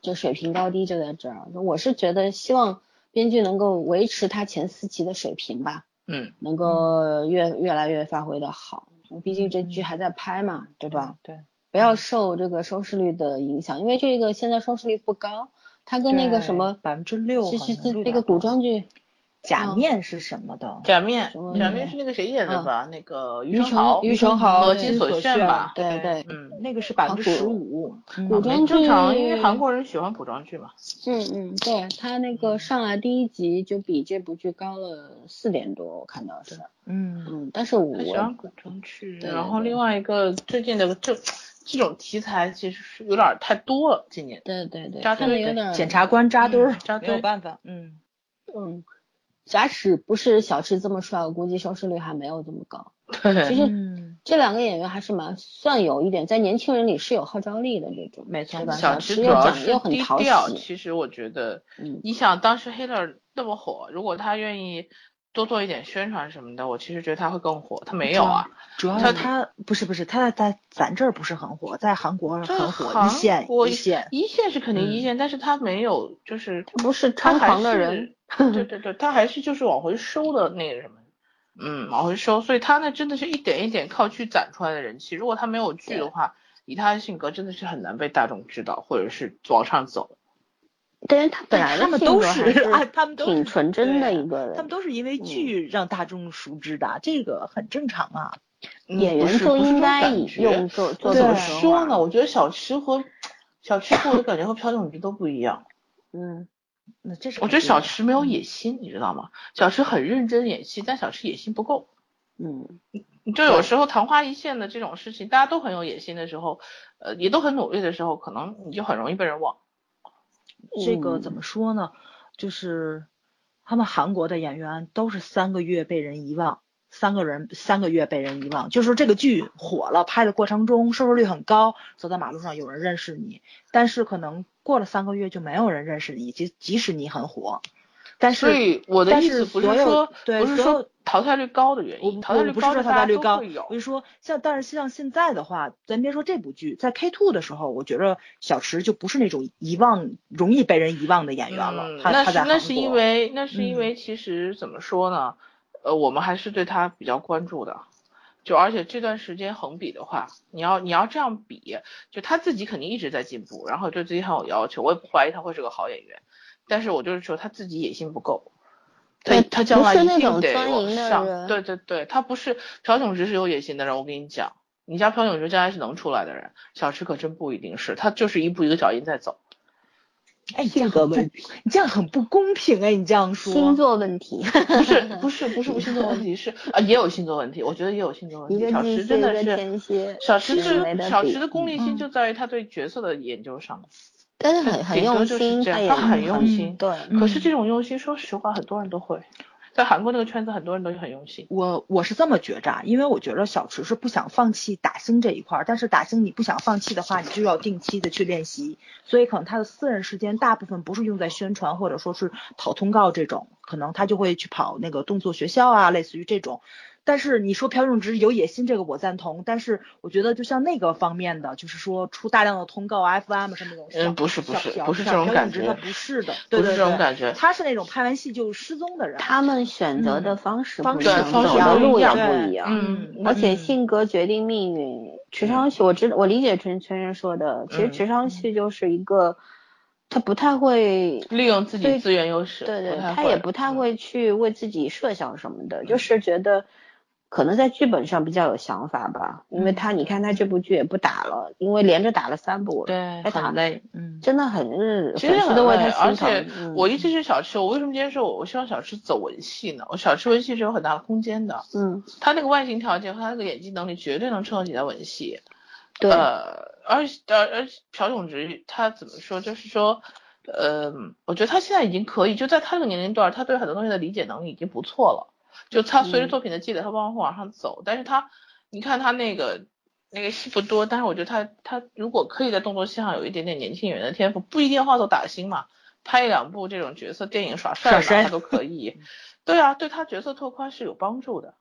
就水平高低就在这儿。我是觉得希望编剧能够维持他前四期的水平吧，嗯，能够越越来越发挥的好。毕竟这剧还在拍嘛，对吧？对，不要受这个收视率的影响，因为这个现在收视率不高，它跟那个什么百分之六，其实这个古装剧。假面是什么的？假面，假面是那个谁演的吧？那个于承豪，于承豪和金所炫吧？对对，嗯，那个是百分之十五。古装剧正常，因为韩国人喜欢古装剧嘛。嗯嗯，对他那个上来第一集就比这部剧高了四点多，我看到是。嗯嗯，但是我喜欢古装剧。然后另外一个最近的这这种题材其实是有点太多了，今年。对对对，扎堆有点。检察官扎堆儿，扎堆没有办法。嗯嗯。假使不是小池这么帅，我估计收视率还没有这么高。对，其实这两个演员还是蛮算有一点，在年轻人里是有号召力的那种。没错，小池主要是低调。其实我觉得，你想当时 Hitler 那么火，如果他愿意多做一点宣传什么的，我其实觉得他会更火。他没有啊，主要他不是不是他在咱这儿不是很火，在韩国很火，一线一线一线是肯定一线，但是他没有就是他不是猖狂的人。对 对对，他还是就是往回收的那个什么，嗯，往回收，所以他那真的是一点一点靠剧攒出来的人气。如果他没有剧的话，以他的性格，真的是很难被大众知道，或者是往上走。但是他本来他们都是啊，他们都挺纯真的一个人。他们都是因为剧让大众熟知的，这个很正常啊。演员就应该用做做怎么说呢？我觉得小池和小池和我的感觉和朴炯植都不一样。嗯。那这是我觉得小池没有野心，你知道吗？小池很认真演戏，但小池野心不够。嗯，就有时候昙花一现的这种事情，大家都很有野心的时候，呃，也都很努力的时候，可能你就很容易被人忘。这个怎么说呢？就是他们韩国的演员都是三个月被人遗忘。三个人三个月被人遗忘，就是说这个剧火了，拍的过程中收视率很高，走在马路上有人认识你，但是可能过了三个月就没有人认识你，即即使你很火，但是所以我的意思不是说不是说淘汰率高的原因，淘汰率不是说淘汰率高，我是说像但是像现在的话，咱别说这部剧，在 K two 的时候，我觉得小池就不是那种遗忘容易被人遗忘的演员了，他他在那是因为那是因为其实怎么说呢？呃，我们还是对他比较关注的，就而且这段时间横比的话，你要你要这样比，就他自己肯定一直在进步，然后对自己很有要求，我也不怀疑他会是个好演员，但是我就是说他自己野心不够，他他将来一定得往上，对对对，他不是朴炯植是有野心的人，我跟你讲，你家朴炯植将来是能出来的人，小池可真不一定是，他就是一步一个脚印在走。哎，性格问题，你这样很不公平哎！你这样说，星座问题不是 不是不是不是星座问题，是啊也有星座问题，我觉得也有星座问题。小池真的是，小池是小池的功利心就在于他对角色的研究上，但是很很用心，他很用心，对。可是这种用心，说实话，很多人都会。在韩国那个圈子，很多人都很用心。我我是这么觉着，因为我觉得小池是不想放弃打星这一块，但是打星你不想放弃的话，你就要定期的去练习，所以可能他的私人时间大部分不是用在宣传或者说是跑通告这种，可能他就会去跑那个动作学校啊，类似于这种。但是你说朴正植有野心，这个我赞同。但是我觉得就像那个方面的，就是说出大量的通告，FM 是那种嗯，不是不是不是这种感觉，他不是的，不是这种感觉。他是那种拍完戏就失踪的人。他们选择的方式不一样，走的路也不一样。嗯，而且性格决定命运。池昌旭，我知道，我理解陈圈圈说的。其实池昌旭就是一个，他不太会利用自己资源优势，对对，他也不太会去为自己设想什么的，就是觉得。可能在剧本上比较有想法吧，因为他你看他这部剧也不打了，因为连着打了三部，对，还很累，嗯，真的很日，其实都为他心疼。而且我一直是小吃，我为什么今天说我我希望小吃走文戏呢？我小吃文戏是有很大的空间的，嗯，他那个外形条件和他那个演技能力绝对能撑得起来文戏，对，呃，而而而朴炯植他怎么说？就是说，呃，我觉得他现在已经可以，就在他这个年龄段，他对很多东西的理解能力已经不错了。就他随着作品的积累，他慢慢会往上走。但是他，你看他那个那个戏不多，但是我觉得他他如果可以在动作戏上有一点点年轻演员的天赋，不一定要走打星嘛，拍一两部这种角色电影耍帅他都可以。对啊，对他角色拓宽是有帮助的。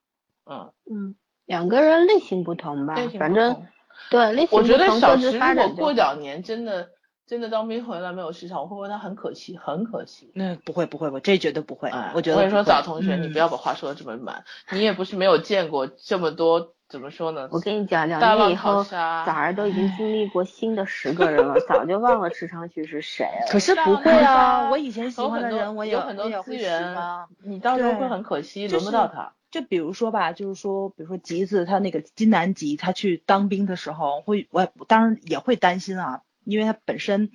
嗯嗯，两个人类型不同吧，类型反正对类型我觉得小池如果过两年真的。真的当兵回来没有市场，我会问他很可惜，很可惜。那不会不会，我这绝对不会。我觉得我跟你说，早同学，你不要把话说的这么满。你也不是没有见过这么多，怎么说呢？我跟你讲讲，你以后早儿都已经经历过新的十个人了，早就忘了池昌旭是谁了。可是不会啊，我以前喜欢的人，我有很多资源，你到时候会很可惜，轮不到他。就比如说吧，就是说，比如说吉子他那个金南吉，他去当兵的时候，会我当然也会担心啊。因为他本身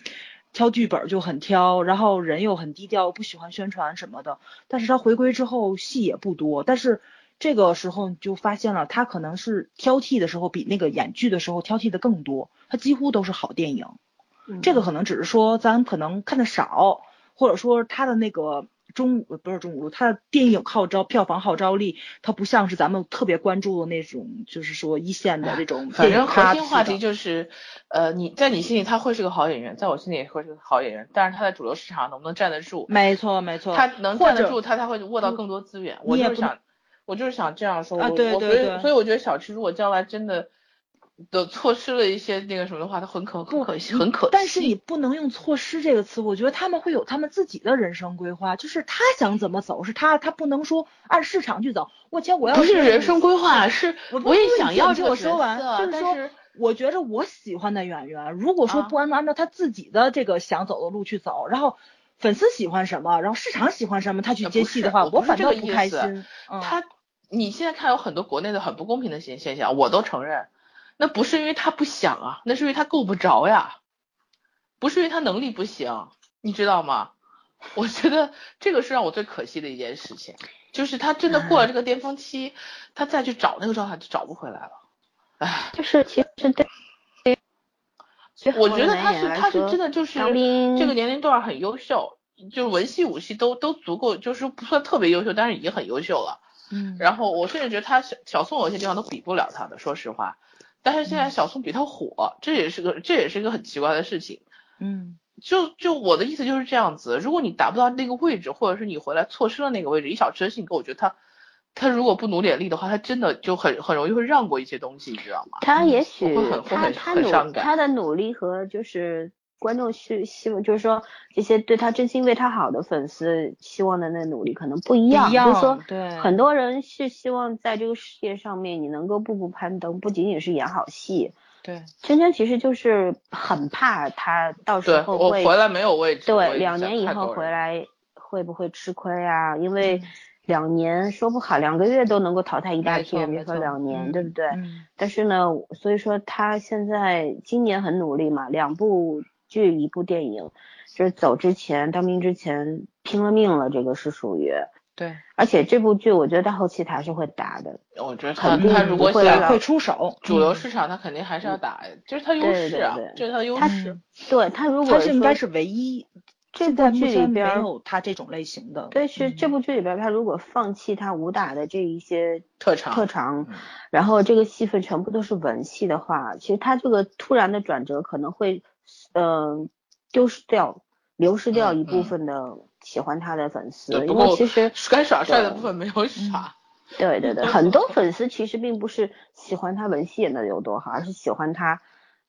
挑剧本就很挑，然后人又很低调，不喜欢宣传什么的。但是他回归之后戏也不多，但是这个时候就发现了他可能是挑剔的时候比那个演剧的时候挑剔的更多，他几乎都是好电影。这个可能只是说咱可能看的少，或者说他的那个。中午不是中午，他的电影号召票房号召力，它不像是咱们特别关注的那种，就是说一线的这种。反正核心话题就是，呃，你在你心里他会是个好演员，在我心里也会是个好演员，但是他在主流市场能不能站得住？没错没错，他能站得住，他才会握到更多资源。我就是想，我就是想这样说。啊对对对。所以我觉得小池如果将来真的。的错失了一些那个什么的话，他很可不可惜，很可惜。但是你不能用错失这个词，我觉得他们会有他们自己的人生规划，就是他想怎么走是他，他不能说按市场去走。我天我要不是人生规划，是我也想要这个说完，就是说，我觉着我喜欢的演员，如果说不按按照他自己的这个想走的路去走，然后粉丝喜欢什么，然后市场喜欢什么，他去接戏的话，我反倒不开心。他，你现在看有很多国内的很不公平的现现象，我都承认。那不是因为他不想啊，那是因为他够不着呀，不是因为他能力不行，你知道吗？我觉得这个是让我最可惜的一件事情，就是他真的过了这个巅峰期，他再去找那个状态就找不回来了。唉，就是其实对，我觉得他是他是真的就是这个年龄段很优秀，就是文戏武戏都都足够，就是不算特别优秀，但是已经很优秀了。嗯，然后我甚至觉得他小小宋有些地方都比不了他的，说实话。但是现在小宋比他火，这也是个这也是一个很奇怪的事情。嗯，就就我的意思就是这样子，如果你达不到那个位置，或者是你回来错失了那个位置，以小池的性格，我觉得他他如果不努点力的话，他真的就很很容易会让过一些东西，你知道吗？他也许他他努他的努力和就是。观众是希望就是说这些对他真心为他好的粉丝希望的那努力可能不一样，就是说对很多人是希望在这个事业上面你能够步步攀登，不仅仅是演好戏。对，圈圈其实就是很怕他到时候会回来没有位置，对，两年以后回来会不会吃亏啊？因为两年说不好，两个月都能够淘汰一大批人，别说两年，对不对？但是呢，所以说他现在今年很努力嘛，两部。剧一部电影，就是走之前当兵之前拼了命了，这个是属于。对，而且这部剧我觉得到后期他是会打的，我觉得他他如果想会出手，主流市场他肯定还是要打，就是他优势啊，这是他的优势，对他如果他是应该是唯一这部剧里边没有他这种类型的。对，是这部剧里边，他如果放弃他武打的这一些特长，特长，然后这个戏份全部都是文戏的话，其实他这个突然的转折可能会，嗯，丢失掉、流失掉一部分的喜欢他的粉丝，因为其实该耍帅的部分没有耍。对对对，很多粉丝其实并不是喜欢他文戏演的有多好，而是喜欢他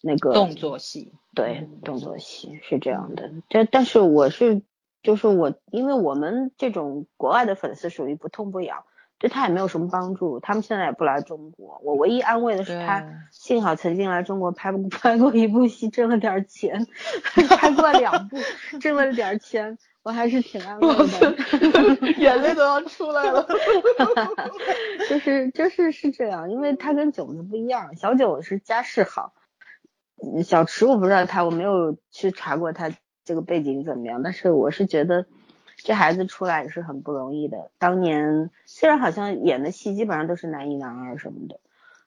那个动作戏。对，动作戏是这样的。但但是我是，就是我，因为我们这种国外的粉丝属于不痛不痒，对他也没有什么帮助。他们现在也不来中国，我唯一安慰的是他幸好曾经来中国拍 拍过一部戏，挣了点钱，拍过两部，挣了点钱，我还是挺安慰的。眼泪都要出来了。就是就是是这样，因为他跟囧子不一样，小九是家世好。小池我不知道他，我没有去查过他这个背景怎么样，但是我是觉得这孩子出来也是很不容易的。当年虽然好像演的戏基本上都是男一男二什么的，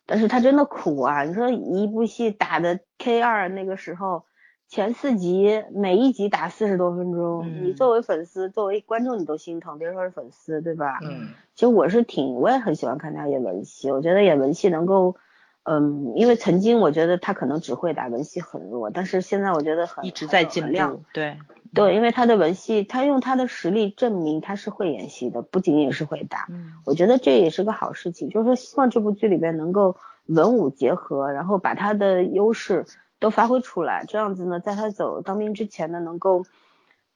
但是他真的苦啊！你说一部戏打的 K 二那个时候，前四集每一集打四十多分钟，你作为粉丝，作为观众你都心疼，别说是粉丝，对吧？嗯。其实我是挺，我也很喜欢看他演文戏，我觉得演文戏能够。嗯，因为曾经我觉得他可能只会打文戏很弱，但是现在我觉得很一直在进步。对对，因为他的文戏，他用他的实力证明他是会演戏的，不仅仅是会打。嗯，我觉得这也是个好事情，就是说希望这部剧里边能够文武结合，然后把他的优势都发挥出来，这样子呢，在他走当兵之前呢，能够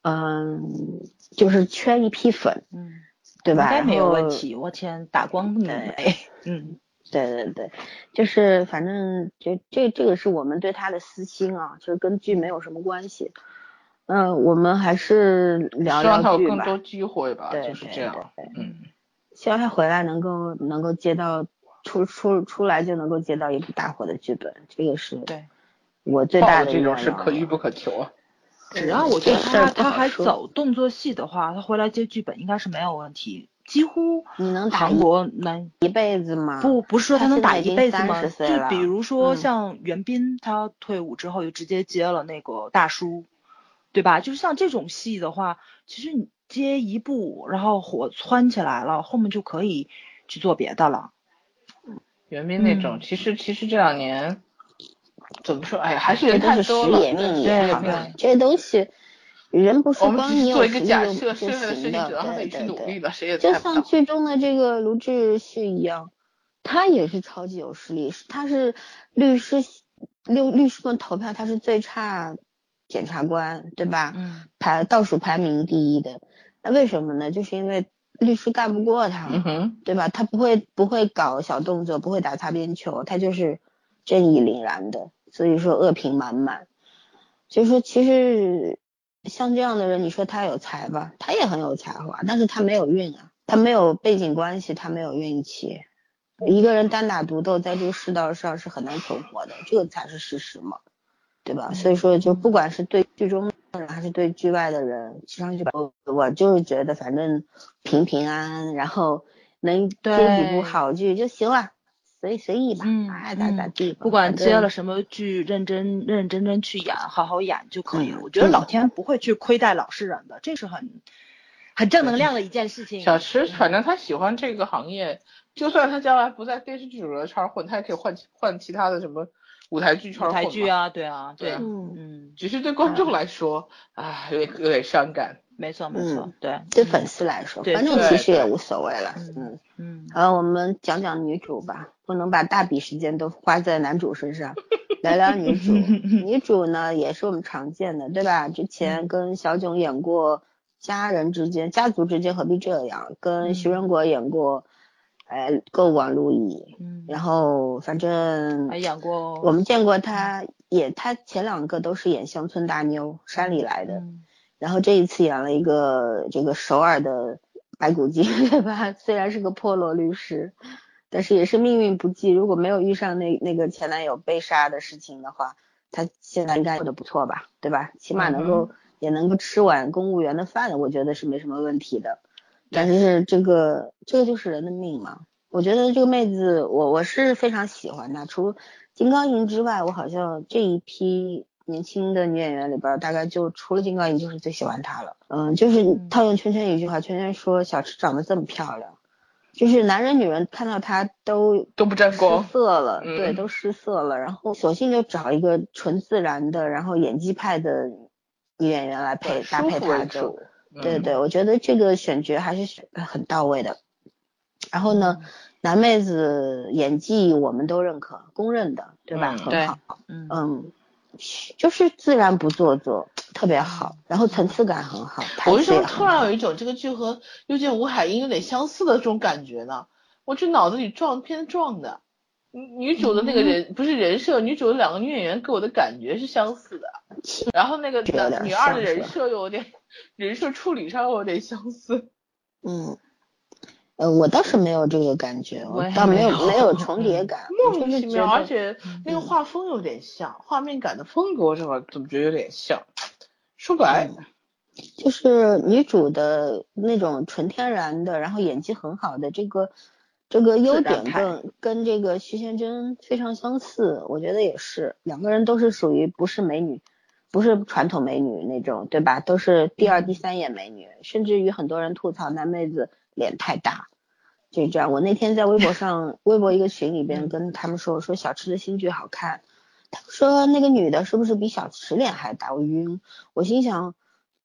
嗯，就是圈一批粉，嗯，对吧？应该没有问题。我天，打光美，嗯。对对对，就是反正就这这个是我们对他的私心啊，就是跟剧没有什么关系。嗯，我们还是聊聊他有更多机会吧，就是这样。嗯，希望他回来能够能够接到出出出来就能够接到一部大火的剧本，这个是对我最大的这种是可遇不可求啊。只要我觉得他他还走动作戏的话，他回来接剧本应该是没有问题。几乎你能韩国能一辈子吗？不，不是说他能打一辈子吗？就比如说像袁彬，他退伍之后就直接接了那个大叔，对吧？就是像这种戏的话，其实你接一部，然后火蹿起来了，后面就可以去做别的了。袁彬那种，其实其实这两年怎么说？哎呀，还是人太多了。对，这些东西。人不是光你有实力就行的，对对对，就像剧中的这个卢志旭一样，他也是超级有实力，他是律师律律师们投票他是最差检察官，对吧？嗯。排倒数排名第一的，那为什么呢？就是因为律师干不过他，对吧？他不会不会搞小动作，不会打擦边球，他就是正义凛然的，所以说恶评满满。所以说其实。像这样的人，你说他有才吧？他也很有才华，但是他没有运啊，他没有背景关系，他没有运气。一个人单打独斗在这个世道上是很难存活的，这个才是事实嘛，对吧？所以说，就不管是对剧中的人还是对剧外的人，实际上就我就是觉得，反正平平安安，然后能接几部好剧就行了。随随意吧，爱咋咋地。不管接了什么剧，认真认认真真去演，好好演就可以了。我觉得老天不会去亏待老实人的，这是很很正能量的一件事情。小池，反正他喜欢这个行业，就算他将来不在电视剧主流圈混，他也可以换换其他的什么舞台剧圈舞台剧啊，对啊，对，嗯嗯。只是对观众来说，啊，有点有点伤感。没错没错，对，对粉丝来说，观众其实也无所谓了。嗯嗯。好，我们讲讲女主吧。不能把大笔时间都花在男主身上，聊聊女主。女主呢也是我们常见的，对吧？之前跟小囧演过《家人之间》，家族之间何必这样？跟徐仁国演过，呃，《过往路易》。嗯。然后反正还演过，我们见过他，也他前两个都是演乡村大妞，山里来的。然后这一次演了一个这个首尔的白骨精，对 吧？虽然是个破落律师。但是也是命运不济，如果没有遇上那那个前男友被杀的事情的话，他现在应该过得不错吧，对吧？起码能够也能够吃碗公务员的饭，我觉得是没什么问题的。但是这个这个就是人的命嘛。我觉得这个妹子，我我是非常喜欢她。除金刚银之外，我好像这一批年轻的女演员里边，大概就除了金刚银，就是最喜欢她了。嗯，就是套用圈圈一句话，圈圈说小池长得这么漂亮，就是男人女人看到她都都不沾光，失色了，对，都失色了。然后索性就找一个纯自然的，然后演技派的女演员来配搭配她，就对对，我觉得这个选角还是选很到位的。然后呢？男妹子演技我们都认可，公认的，对吧？很好，嗯，就是自然不做作，特别好，然后层次感很好。我为什么突然有一种这个剧和《又见吴海英》有点相似的这种感觉呢？我这脑子里撞偏撞的，女女主的那个人不是人设，女主的两个女演员给我的感觉是相似的，然后那个女二的人设有点人设处理上有点相似，嗯。呃，我倒是没有这个感觉，我倒没有没有重叠感，莫名其妙，而且那个画风有点像，画面感的风格，我怎么怎么觉得有点像？说白，就是女主的那种纯天然的，然后演技很好的这个这个优点，跟跟这个徐贤真非常相似，我觉得也是，两个人都是属于不是美女，不是传统美女那种，对吧？都是第二、第三眼美女，甚至于很多人吐槽男妹子。脸太大，就这样。我那天在微博上，微博一个群里边跟他们说，说小池的新剧好看，他们说那个女的是不是比小池脸还大？我晕。我心想，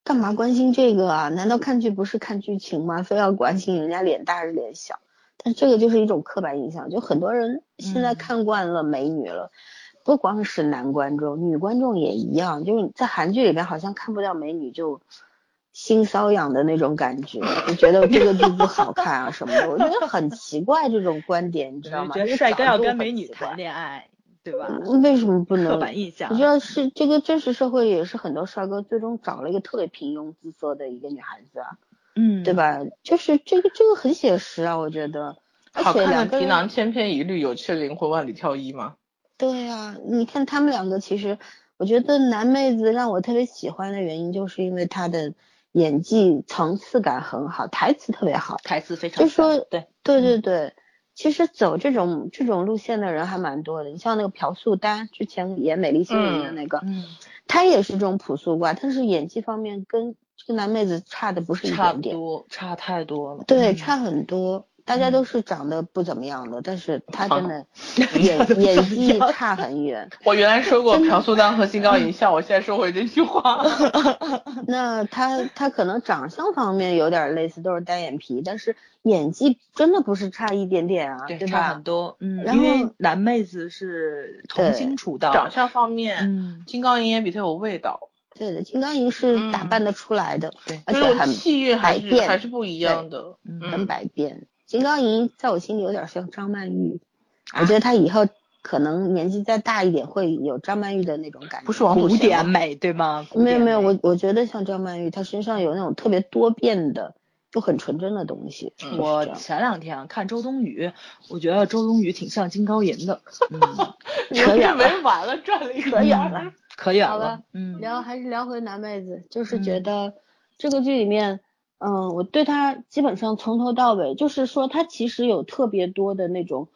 干嘛关心这个啊？难道看剧不是看剧情吗？非要关心人家脸大还是脸小？但这个就是一种刻板印象，就很多人现在看惯了美女了，不光是男观众，女观众也一样，就是在韩剧里边好像看不到美女就。心瘙痒的那种感觉，就觉得这个剧不好看啊什么的，我觉得很奇怪这种观点，你知道吗？觉得帅哥要跟美女谈恋爱，对吧？为什么不能？刻板印象。你知道是这个真实社会也是很多帅哥最终找了一个特别平庸姿色的一个女孩子啊，嗯，对吧？就是这个这个很写实啊，我觉得。好看的皮囊千篇一律，有趣的灵魂万里挑一吗？对呀，你看他们两个，其实我觉得男妹子让我特别喜欢的原因，就是因为他的。演技层次感很好，台词特别好，台词非常。就说对对对对，其实走这种这种路线的人还蛮多的。你像那个朴素丹，之前演《美丽心灵》的那个，嗯，他也是这种朴素挂，但是演技方面跟这个男妹子差的不是一点点，差太多了。对，差很多。大家都是长得不怎么样的，但是他真的演演技差很远。我原来说过朴素丹和金高银像，我现在说回这句话。那他他可能长相方面有点类似，都是单眼皮，但是演技真的不是差一点点啊，对吧？差很多，嗯。因为男妹子是童星出道，长相方面，金高银也比他有味道。对的，金刚银是打扮得出来的，对，而且很气韵还是还是不一样的，很百变。金刚银在我心里有点像张曼玉，我觉得她以后可能年纪再大一点会有张曼玉的那种感觉，不是王古典美对吗？没有没有，我我觉得像张曼玉，她身上有那种特别多变的，就很纯真的东西。我前两天看周冬雨，我觉得周冬雨挺像金高银的。扯远没 完了，转了一个远了，可远了。好了，嗯，聊还是聊回男妹子，就是觉得这个剧里面。嗯，我对他基本上从头到尾，就是说他其实有特别多的那种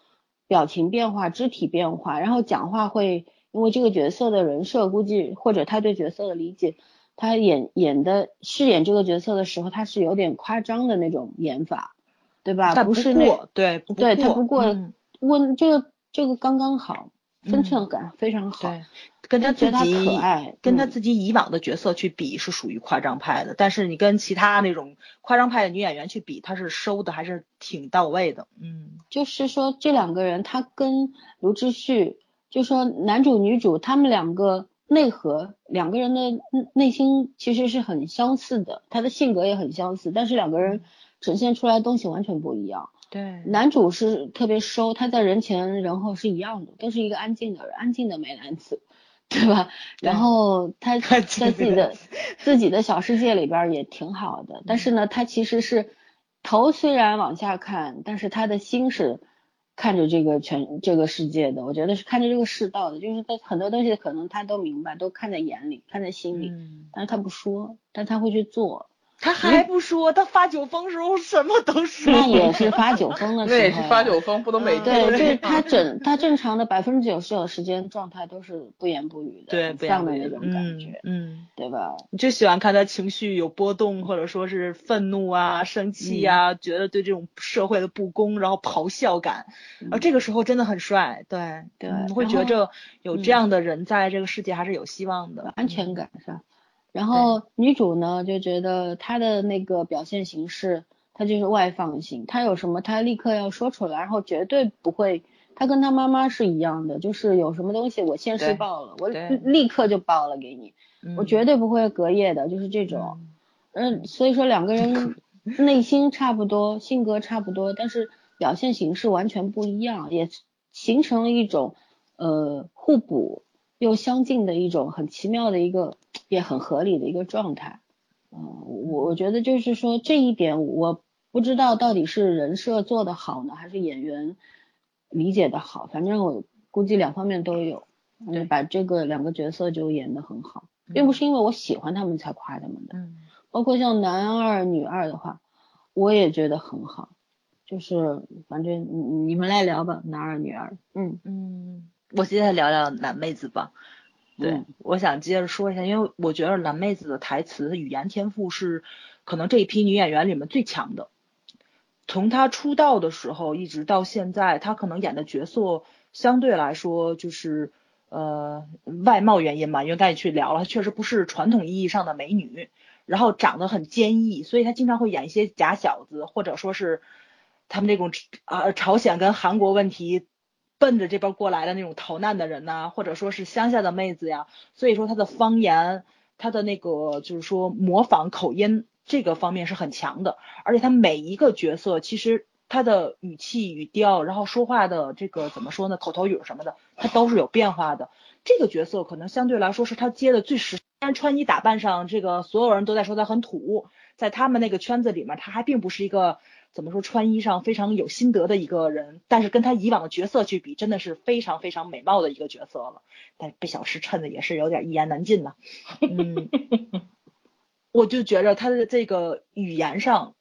表情变化、肢体变化，然后讲话会因为这个角色的人设，估计或者他对角色的理解，他演演的饰演这个角色的时候，他是有点夸张的那种演法，对吧？不是那对，对他不过问这个这个刚刚好。分寸感非常好，对，跟他自己可爱，跟他自己以往的角色去比是属于夸张派的，但是你跟其他那种夸张派的女演员去比，她是收的还是挺到位的，嗯，就是说这两个人，他跟卢志旭，就说男主女主他们两个内核，两个人的内心其实是很相似的，他的性格也很相似，但是两个人呈现出来的东西完全不一样。对，男主是特别收，他在人前人后是一样的，都是一个安静的人，安静的美男子，对吧？然后他 在自己的自己的小世界里边也挺好的，但是呢，他其实是头虽然往下看，但是他的心是看着这个全这个世界的，我觉得是看着这个世道的，就是他很多东西可能他都明白，都看在眼里，看在心里，嗯但是他不说，但他会去做。他还不说，他发酒疯时候什么都说。那也是发酒疯的时候。那也是发酒疯，不能每天。对，就是他正他正常的百分之九十九时间状态都是不言不语的，对，这样的那种感觉，嗯，对吧？你就喜欢看他情绪有波动，或者说是愤怒啊、生气啊，觉得对这种社会的不公，然后咆哮感，啊，这个时候真的很帅，对对，会觉着有这样的人在这个世界还是有希望的，安全感是吧？然后女主呢就觉得她的那个表现形式，她就是外放型，她有什么她立刻要说出来，然后绝对不会，她跟她妈妈是一样的，就是有什么东西我现世报了，我立刻就报了给你，我绝对不会隔夜的，就是这种，嗯，所以说两个人内心差不多，性格差不多，但是表现形式完全不一样，也形成了一种呃互补。又相近的一种很奇妙的一个，也很合理的一个状态。嗯，我我觉得就是说这一点，我不知道到底是人设做的好呢，还是演员理解的好。反正我估计两方面都有。对，把这个两个角色就演得很好，并不是因为我喜欢他们才夸他们的。嗯。包括像男二女二的话，我也觉得很好。就是反正你你们来聊吧，男二女二。嗯嗯。我现在聊聊男妹子吧。对，我想接着说一下，因为我觉得蓝妹子的台词语言天赋是可能这一批女演员里面最强的。从她出道的时候一直到现在，她可能演的角色相对来说就是呃外貌原因嘛，因为刚才去聊了，她确实不是传统意义上的美女，然后长得很坚毅，所以她经常会演一些假小子，或者说是他们那种啊朝鲜跟韩国问题。奔着这边过来的那种逃难的人呐，或者说是乡下的妹子呀，所以说他的方言，他的那个就是说模仿口音这个方面是很强的，而且他每一个角色其实他的语气语调，然后说话的这个怎么说呢，口头语什么的，他都是有变化的。这个角色可能相对来说是他接的最实，但穿衣打扮上，这个所有人都在说他很土，在他们那个圈子里面，他还并不是一个。怎么说穿衣上非常有心得的一个人，但是跟他以往的角色去比，真的是非常非常美貌的一个角色了。但被小池衬的也是有点一言难尽呐。嗯，我就觉着他的这个语言上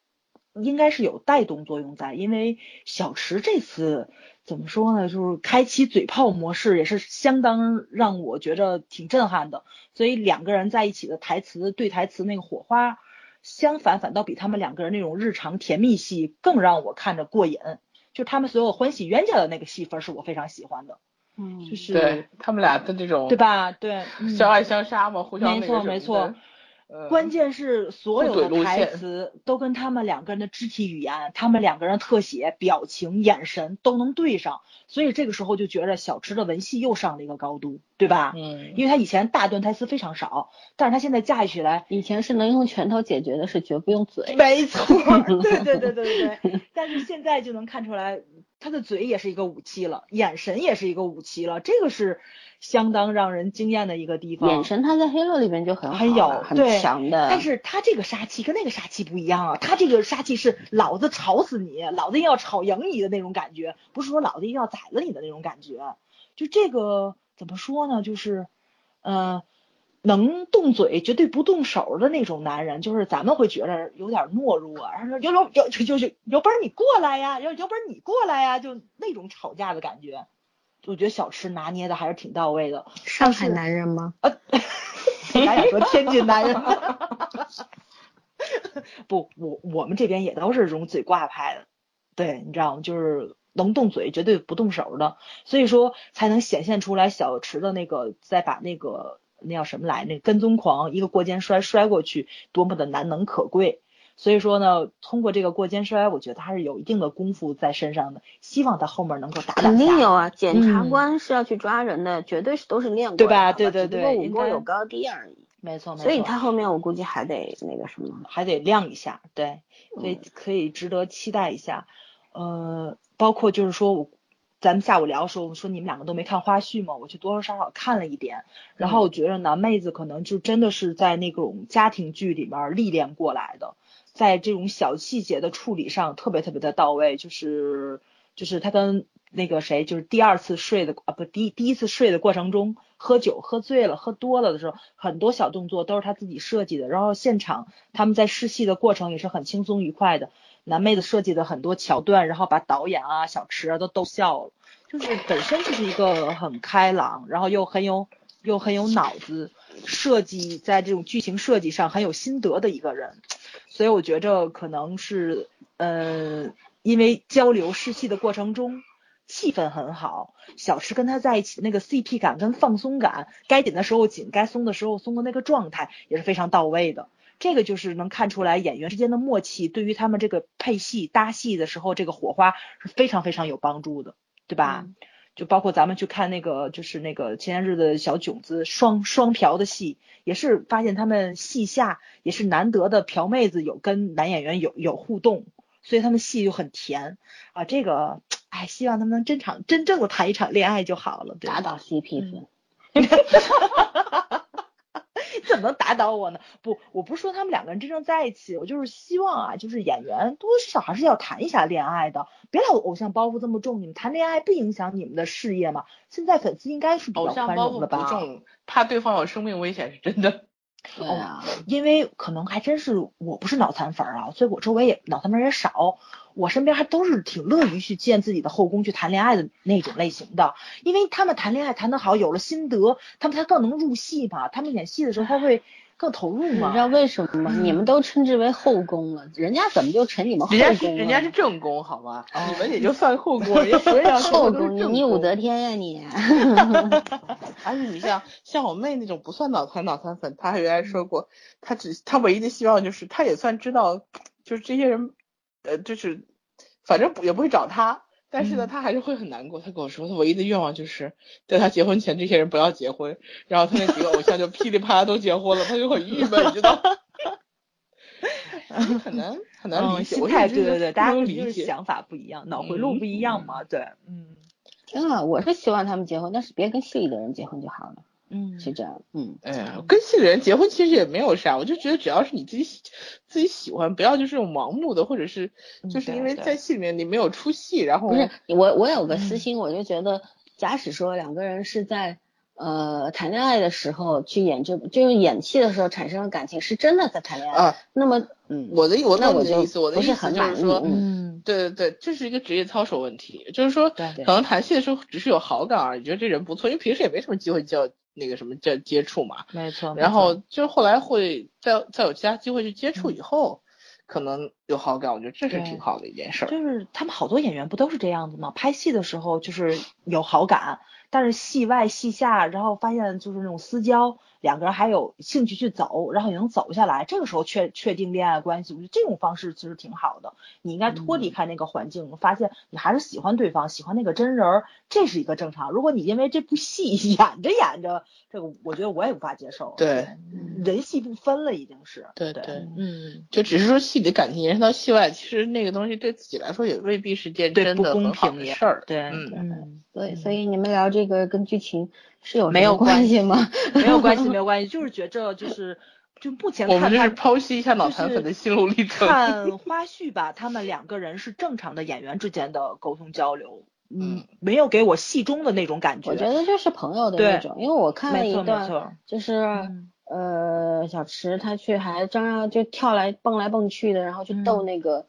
应该是有带动作用在，因为小池这次怎么说呢，就是开启嘴炮模式也是相当让我觉着挺震撼的。所以两个人在一起的台词对台词那个火花。相反，反倒比他们两个人那种日常甜蜜戏更让我看着过瘾。就他们所有欢喜冤家的那个戏份，是我非常喜欢的。嗯，就是对他们俩的这种，对吧？对，相爱相杀嘛，互相没错没错。关键是所有的台词都跟他们两个人的肢体语言、他们两个人特写、表情、眼神都能对上，所以这个时候就觉着小池的文戏又上了一个高度，对吧？嗯，因为他以前大段台词非常少，但是他现在架起来，以前是能用拳头解决的，是绝不用嘴。没错，对对对对对对。但是现在就能看出来，他的嘴也是一个武器了，眼神也是一个武器了，这个是。相当让人惊艳的一个地方，眼神他在黑洛里面就很很有很强的，但是他这个杀气跟那个杀气不一样啊，他这个杀气是老子吵死你，老子要吵赢你的那种感觉，不是说老子一定要宰了你的那种感觉，就这个怎么说呢，就是呃能动嘴绝对不动手的那种男人，就是咱们会觉得有点懦弱，然后有有有就是有本事你过来呀，有有本事你过来呀，就那种吵架的感觉。我觉得小吃拿捏的还是挺到位的。上海男人吗？呃，赶紧说天津男人。不，我我们这边也都是这种嘴挂派的，对，你知道吗？就是能动嘴，绝对不动手的，所以说才能显现出来小池的那个再把那个那叫什么来，那个跟踪狂一个过肩摔摔过去，多么的难能可贵。所以说呢，通过这个过肩摔，我觉得他是有一定的功夫在身上的，希望他后面能够打打肯定有啊，检察官是要去抓人的，绝对是都是练过，对吧？对对对，只不过武功有高低而已。没错没错。所以他后面我估计还得那个什么，还得亮一下，对，所以可以值得期待一下。呃，包括就是说我，咱们下午聊的时候我说你们两个都没看花絮嘛，我就多多少少看了一点，然后我觉得男妹子可能就真的是在那种家庭剧里面历练过来的。在这种小细节的处理上特别特别的到位，就是就是他跟那个谁，就是第二次睡的啊不第第一次睡的过程中喝酒喝醉了、喝多了的时候，很多小动作都是他自己设计的。然后现场他们在试戏的过程也是很轻松愉快的。男妹子设计的很多桥段，然后把导演啊、小池啊都逗笑了。就是本身就是一个很开朗，然后又很有又很有脑子，设计在这种剧情设计上很有心得的一个人。所以我觉着可能是呃，因为交流试戏的过程中。气氛很好，小池跟他在一起那个 CP 感跟放松感，该紧的时候紧，该松的时候松的那个状态也是非常到位的。这个就是能看出来演员之间的默契，对于他们这个配戏搭戏的时候，这个火花是非常非常有帮助的，对吧？就包括咱们去看那个就是那个前些日子小囧子双双嫖的戏，也是发现他们戏下也是难得的嫖妹子有跟男演员有有互动，所以他们戏就很甜啊，这个。哎，希望他们能真场真正的谈一场恋爱就好了，打倒 CP 粉。怎么能打倒我呢？不，我不是说他们两个人真正在一起，我就是希望啊，就是演员多多少少还是要谈一下恋爱的，别老偶像包袱这么重。你们谈恋爱不影响你们的事业吗？现在粉丝应该是比较宽容的吧？偶像包袱不重，怕对方有生命危险是真的。对啊，因为可能还真是我不是脑残粉啊，所以我周围也脑残粉也少。我身边还都是挺乐于去见自己的后宫去谈恋爱的那种类型的，因为他们谈恋爱谈得好，有了心得，他们才更能入戏嘛。他们演戏的时候他会更投入嘛。你知道为什么吗？你们都称之为后宫了，人家怎么就成你们后宫了？人家是人家是正宫，好吗？你们也就算后宫，人家后宫，你武则天呀你。而 且你像像我妹那种不算脑残脑残粉，她原来说过，她只她唯一的希望就是她也算知道，就是这些人。呃，就是，反正也不会找他，但是呢，他还是会很难过。他跟我说，他唯一的愿望就是在他结婚前，这些人不要结婚，然后他那几个偶像就噼里啪啦都结婚了，他就很郁闷，你知道？很难很难理解，心态对对对，大家就是想法不一样，脑回路不一样嘛，对，嗯，挺好，我是希望他们结婚，但是别跟戏里的人结婚就好了。嗯，是这样。嗯，哎呀，跟戏里人结婚其实也没有啥，我就觉得只要是你自己喜自己喜欢，不要就是种盲目的，或者是就是因为在戏里面你没有出戏，然后不是我我有个私心，我就觉得假使说两个人是在呃谈恋爱的时候去演这就是演戏的时候产生了感情，是真的在谈恋爱啊。那么嗯，我的我那我的意思，我的意思就是说，嗯，对对对，这是一个职业操守问题，就是说可能谈戏的时候只是有好感而已，觉得这人不错，因为平时也没什么机会交。那个什么叫接触嘛，没错，然后就是后来会再再有其他机会去接触以后，可能有好感，我觉得这是挺好的一件事。就是他们好多演员不都是这样子吗？拍戏的时候就是有好感，但是戏外戏下，然后发现就是那种私交。两个人还有兴趣去走，然后也能走下来，这个时候确确定恋爱关系，我觉得这种方式其实挺好的。你应该脱离开那个环境，发现你还是喜欢对方，喜欢那个真人儿，这是一个正常。如果你因为这部戏 演着演着，这个我觉得我也无法接受。对，人戏不分了，已经是。对对，嗯，就只是说戏里的感情延伸到戏外，其实那个东西对自己来说也未必是件真的很好的事儿。对，嗯嗯，对，所以你们聊这个跟剧情。是有没有关系吗？没有关系，没有 关系，就是觉着就是就目前我们就是剖析一下脑残粉的心路历程。看 花絮吧，他们两个人是正常的演员之间的沟通交流，嗯，没有给我戏中的那种感觉。我觉得就是朋友的那种，因为我看了一段，就是呃小池他去还张扬就跳来蹦来蹦去的，然后去逗那个。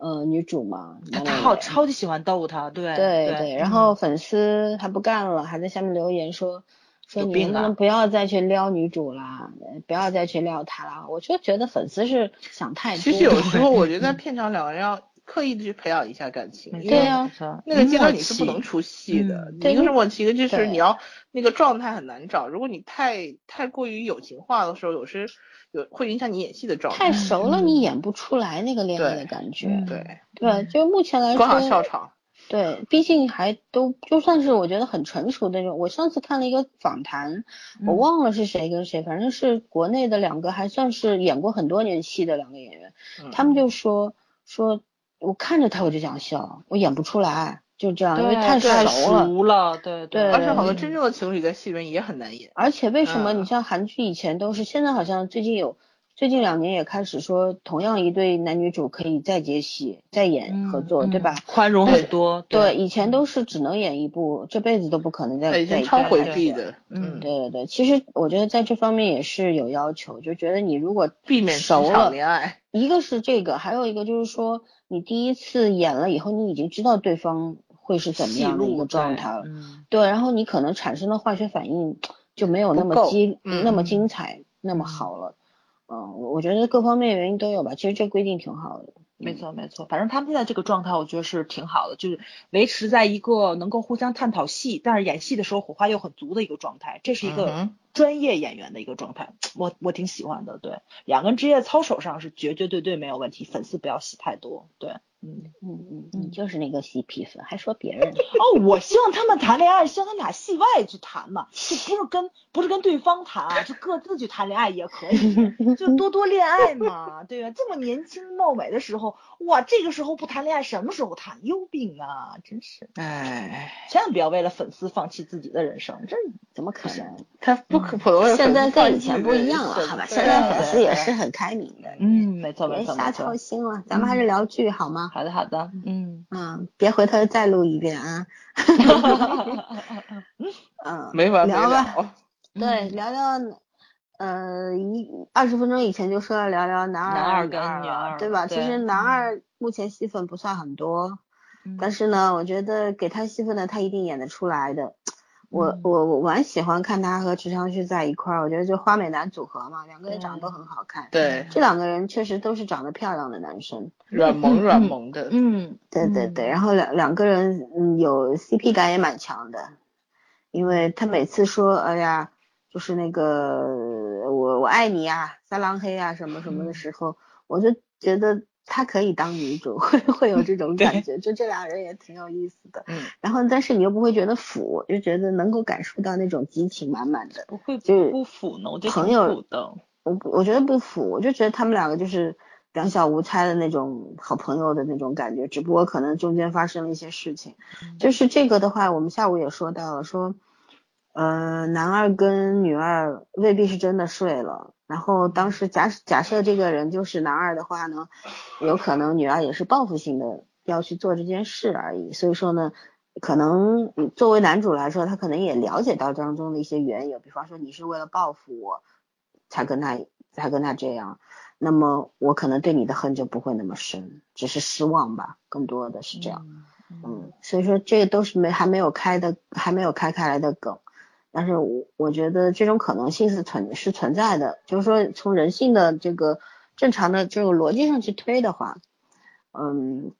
呃，女主嘛，他好超级喜欢逗她，对对对，然后粉丝还不干了，还在下面留言说说你能不能不要再去撩女主啦，不要再去撩她了。我就觉得粉丝是想太多。其实有时候我觉得片场两个人要刻意的去培养一下感情，对呀，那个阶段你是不能出戏的。一个是默契，一个就是你要那个状态很难找。如果你太太过于友情化的时候，有时。有会影响你演戏的状态，太熟了你演不出来那个恋爱的感觉。对对，就目前来说，刚好笑场。对，毕竟还都就算是我觉得很成熟的那种。我上次看了一个访谈，我忘了是谁跟谁，反正是国内的两个还算是演过很多年戏的两个演员，他们就说说，我看着他我就想笑，我演不出来。就这样，因为太熟了，对对，而且好多真正的情侣在戏里面也很难演。而且为什么你像韩剧以前都是，现在好像最近有最近两年也开始说，同样一对男女主可以再接戏、再演合作，对吧？宽容很多。对，以前都是只能演一部，这辈子都不可能再再超回避的。嗯，对对对，其实我觉得在这方面也是有要求，就觉得你如果避免熟了恋爱，一个是这个，还有一个就是说，你第一次演了以后，你已经知道对方会是怎么样的一个状态了，对，然后你可能产生的化学反应。就没有那么激那么精彩那么好了，嗯，我觉得各方面原因都有吧。其实这规定挺好的，没错没错。反正他们现在这个状态，我觉得是挺好的，就是维持在一个能够互相探讨戏，但是演戏的时候火花又很足的一个状态。这是一个专业演员的一个状态，我我挺喜欢的。对，两个人职业操守上是绝绝对对没有问题，粉丝不要戏太多。对。嗯嗯嗯，你就是那个 CP 粉，还说别人哦？我希望他们谈恋爱，希望他们俩戏外去谈嘛，就不是跟不是跟对方谈啊，就各自去谈恋爱也可以，就多多恋爱嘛，对吧？这么年轻貌美的时候，哇，这个时候不谈恋爱，什么时候谈？有病啊，真是！哎，千万不要为了粉丝放弃自己的人生，这怎么可能？他不现在跟以前不一样了，好吧？现在粉丝也是很开明的。嗯，没错没错。别瞎操心了，咱们还是聊剧好吗？好的，好的，嗯嗯，别回头再录一遍啊，嗯，没完聊吧，对，聊聊，呃，一二十分钟以前就说要聊聊男二跟女二，对吧？其实男二目前戏份不算很多，但是呢，我觉得给他戏份的他一定演得出来的。我我我蛮喜欢看他和池昌旭在一块儿，我觉得就花美男组合嘛，两个人长得都很好看。对，这两个人确实都是长得漂亮的男生，软萌软萌的。嗯，对对对，然后两两个人嗯有 CP 感也蛮强的，因为他每次说哎呀，就是那个我我爱你呀，撒浪嘿啊什么什么的时候，我就觉得。她可以当女主，会会有这种感觉，就这俩人也挺有意思的。嗯，然后但是你又不会觉得腐，就觉得能够感受到那种激情满满的。不会，就不腐呢？我觉得朋友的，我我觉得不腐，我就觉得他们两个就是两小无猜的那种好朋友的那种感觉，只不过可能中间发生了一些事情。就是这个的话，我们下午也说到了，说呃男二跟女二未必是真的睡了。然后当时假假设这个人就是男二的话呢，有可能女二也是报复性的要去做这件事而已。所以说呢，可能作为男主来说，他可能也了解到当中的一些缘由，比方说你是为了报复我才跟他才跟他这样，那么我可能对你的恨就不会那么深，只是失望吧，更多的是这样。嗯，所以说这个都是没还没有开的还没有开开来的梗。但是我我觉得这种可能性是存是存在的，就是说从人性的这个正常的这个逻辑上去推的话，嗯，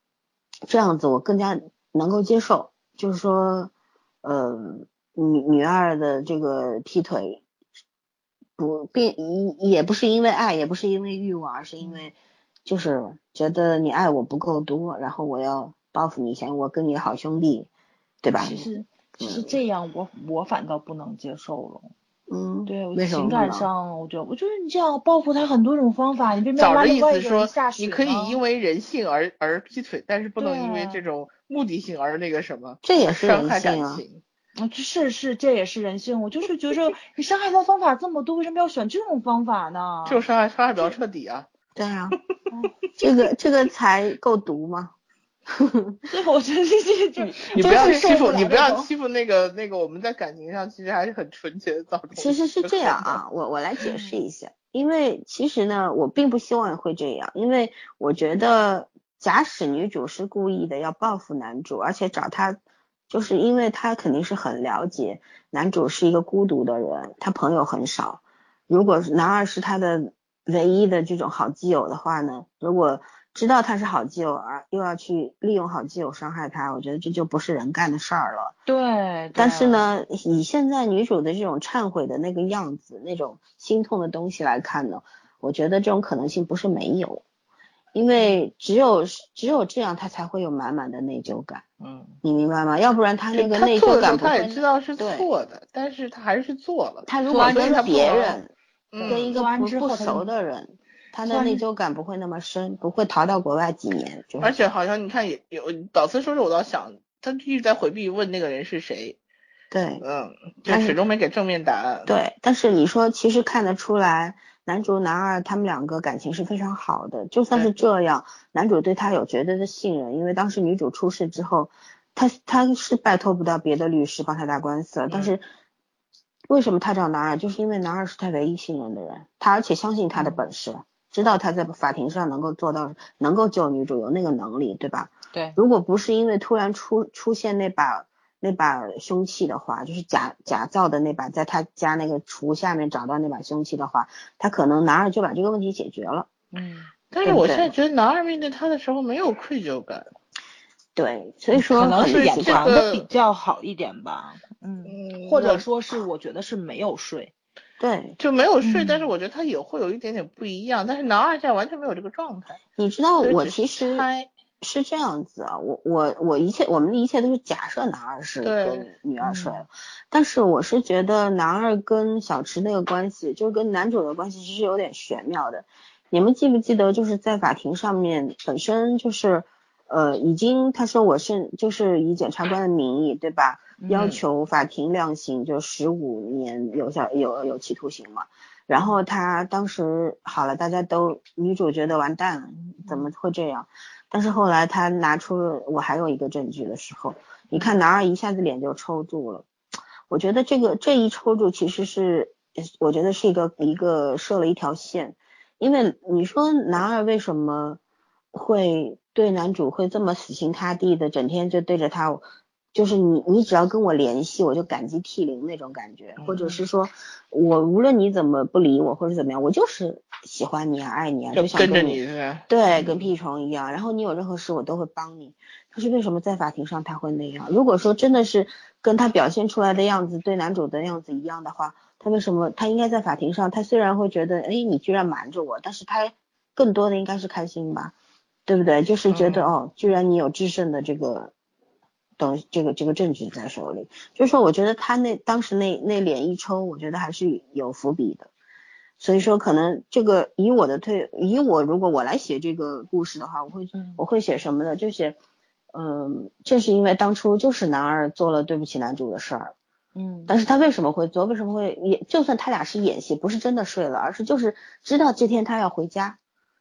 这样子我更加能够接受，就是说，呃，女女二的这个劈腿，不并也不是因为爱，也不是因为欲望，而是因为就是觉得你爱我不够多，然后我要报复你，想我跟你好兄弟，对吧？其实。是这样，我我反倒不能接受了。嗯，对，我情感上，我觉得，我觉得你这样报复他很多种方法，你别找的意思说，你可以因为人性而而劈腿，但是不能因为这种目的性而那个什么，这也是伤害感情。啊，是是，这也是人性。我就是觉着 你伤害他方法这么多，为什么要选这种方法呢？这种伤害伤害比较彻底啊。对啊，这个这个才够毒吗？所以我觉得这这你不要欺负你不要欺负那个那个我们在感情上其实还是很纯洁的造成。其实是这样啊，我我来解释一下，因为其实呢，我并不希望会这样，因为我觉得假使女主是故意的要报复男主，而且找他，就是因为他肯定是很了解男主是一个孤独的人，他朋友很少。如果男二是他的唯一的这种好基友的话呢，如果。知道他是好基友，而又要去利用好基友伤害他，我觉得这就不是人干的事儿了。对。但是呢，以现在女主的这种忏悔的那个样子，那种心痛的东西来看呢，我觉得这种可能性不是没有，因为只有只有这样，他才会有满满的内疚感。嗯。你明白吗？要不然他那个内疚感，他也知道是错的，但是他还是做了。他如果跟别人，跟一个不不熟的人。他的内疚感不会那么深，不会逃到国外几年。而且好像你看也有导师说是我倒想，他一直在回避问那个人是谁。对，嗯，就始终没给正面答案。对，但是你说其实看得出来，男主男二他们两个感情是非常好的，就算是这样，男主对他有绝对的信任，因为当时女主出事之后，他他是拜托不到别的律师帮他打官司了，但是为什么他找男二，就是因为男二是他唯一信任的人，他而且相信他的本事，知道他在法庭上能够做到，能够救女主，有那个能力，对吧？对，如果不是因为突然出出现那把。那把凶器的话，就是假假造的那把，在他家那个厨下面找到那把凶器的话，他可能男二就把这个问题解决了。嗯，但是我现在觉得男二面对他的时候没有愧疚感。对，所以说可能是演藏的比较好一点吧。嗯，或者说是我觉得是没有睡。对，就没有睡，但是我觉得他也会有一点点不一样。但是男二现在完全没有这个状态。你知道我其实。是这样子啊，我我我一切我们的一切都是假设男二是跟女二睡了，但是我是觉得男二跟小池那个关系，就是跟男主的关系其实有点玄妙的。你们记不记得就是在法庭上面本身就是呃已经他说我是就是以检察官的名义对吧，要求法庭量刑就十五年有效有有期徒刑嘛，然后他当时好了，大家都女主觉得完蛋了，怎么会这样？但是后来他拿出了我还有一个证据的时候，你看男二一下子脸就抽住了。我觉得这个这一抽住其实是，我觉得是一个一个设了一条线，因为你说男二为什么会对男主会这么死心塌地的，整天就对着他。就是你，你只要跟我联系，我就感激涕零那种感觉，或者是说，我无论你怎么不理我或者怎么样，我就是喜欢你啊，爱你啊，就想跟着你是对，跟屁虫一样。然后你有任何事我都会帮你。可是为什么在法庭上他会那样？如果说真的是跟他表现出来的样子对男主的样子一样的话，他为什么他应该在法庭上？他虽然会觉得，哎，你居然瞒着我，但是他更多的应该是开心吧，对不对？就是觉得哦，居然你有制胜的这个。等这个这个证据在手里，就是说，我觉得他那当时那那脸一抽，我觉得还是有伏笔的。所以说，可能这个以我的推，以我如果我来写这个故事的话，我会我会写什么呢？就写，嗯，正是因为当初就是男二做了对不起男主的事儿，嗯，但是他为什么会做？为什么会也？就算他俩是演戏，不是真的睡了，而是就是知道这天他要回家，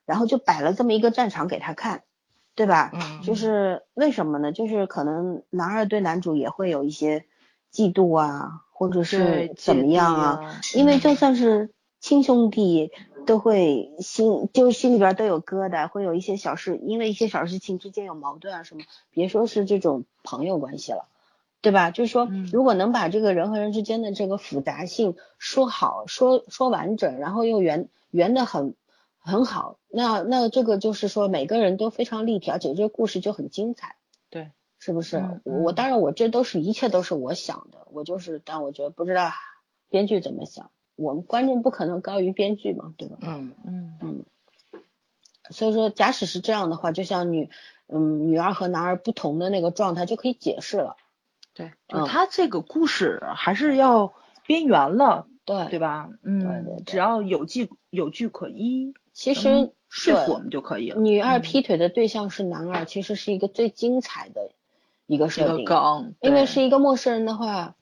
然后就摆了这么一个战场给他看。对吧？嗯，就是为什么呢？就是可能男二对男主也会有一些嫉妒啊，或者是怎么样啊？因为就算是亲兄弟，都会心就是心里边都有疙瘩，会有一些小事，因为一些小事情之间有矛盾啊什么。别说是这种朋友关系了，对吧？就是说，如果能把这个人和人之间的这个复杂性说好，说说完整，然后又圆圆的很。很好，那那这个就是说每个人都非常立体，而且这个故事就很精彩，对，是不是？我当然我这都是一切都是我想的，我就是，但我觉得不知道编剧怎么想，我们观众不可能高于编剧嘛，对吧？嗯嗯嗯。所以说，假使是这样的话，就像女嗯女儿和男二不同的那个状态就可以解释了，对，就他这个故事还是要边缘了，对对吧？嗯，只要有据有据可依。其实说服我们就可以了。女二劈腿的对象是男二，其实是一个最精彩的一个设定。因为是一个陌生人的话，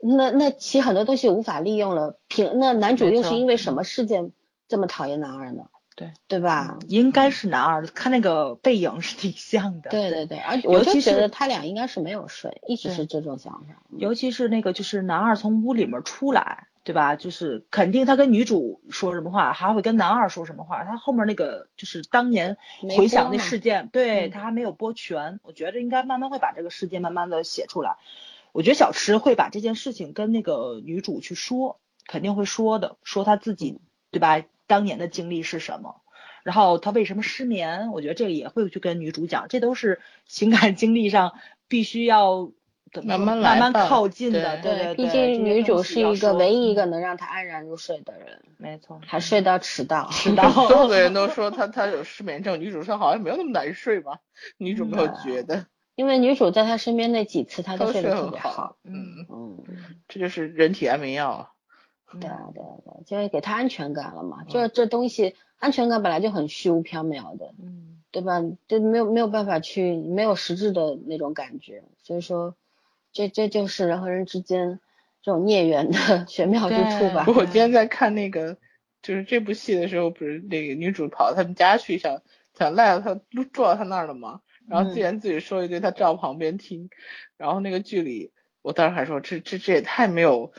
那那其很多东西无法利用了。凭那男主又是因为什么事件这么讨厌男二呢？对对吧？应该是男二，看那个背影是挺像的。对对对，而且我就觉得他俩应该是没有睡，一直是这种想法。尤其是那个就是男二从屋里面出来。对吧？就是肯定他跟女主说什么话，还会跟男二说什么话。他后面那个就是当年回想那事件，对他还没有播全。我觉得应该慢慢会把这个事件慢慢的写出来。我觉得小池会把这件事情跟那个女主去说，肯定会说的，说他自己对吧？当年的经历是什么？然后他为什么失眠？我觉得这个也会去跟女主讲，这都是情感经历上必须要。慢慢来，慢慢靠近的，对对对。毕竟女主是一个唯一一个能让他安然入睡的人，没错，还睡到迟到。迟到，所有的人都说他他有失眠症，女主说好像没有那么难睡吧？女主没有觉得，因为女主在他身边那几次，他都睡得特别好。嗯嗯，这就是人体安眠药。对啊对啊对，就是给他安全感了嘛。就是这东西，安全感本来就很虚无缥缈的，嗯，对吧？就没有没有办法去，没有实质的那种感觉，所以说。这这就是人和人之间这种孽缘的 玄妙之处吧。我今天在看那个就是这部戏的时候，不是那个女主跑到他们家去，想想赖到他住到他那儿了吗？然后自言自语说一堆，他站旁边听。然后那个剧里，我当时还说，这这这也太没有。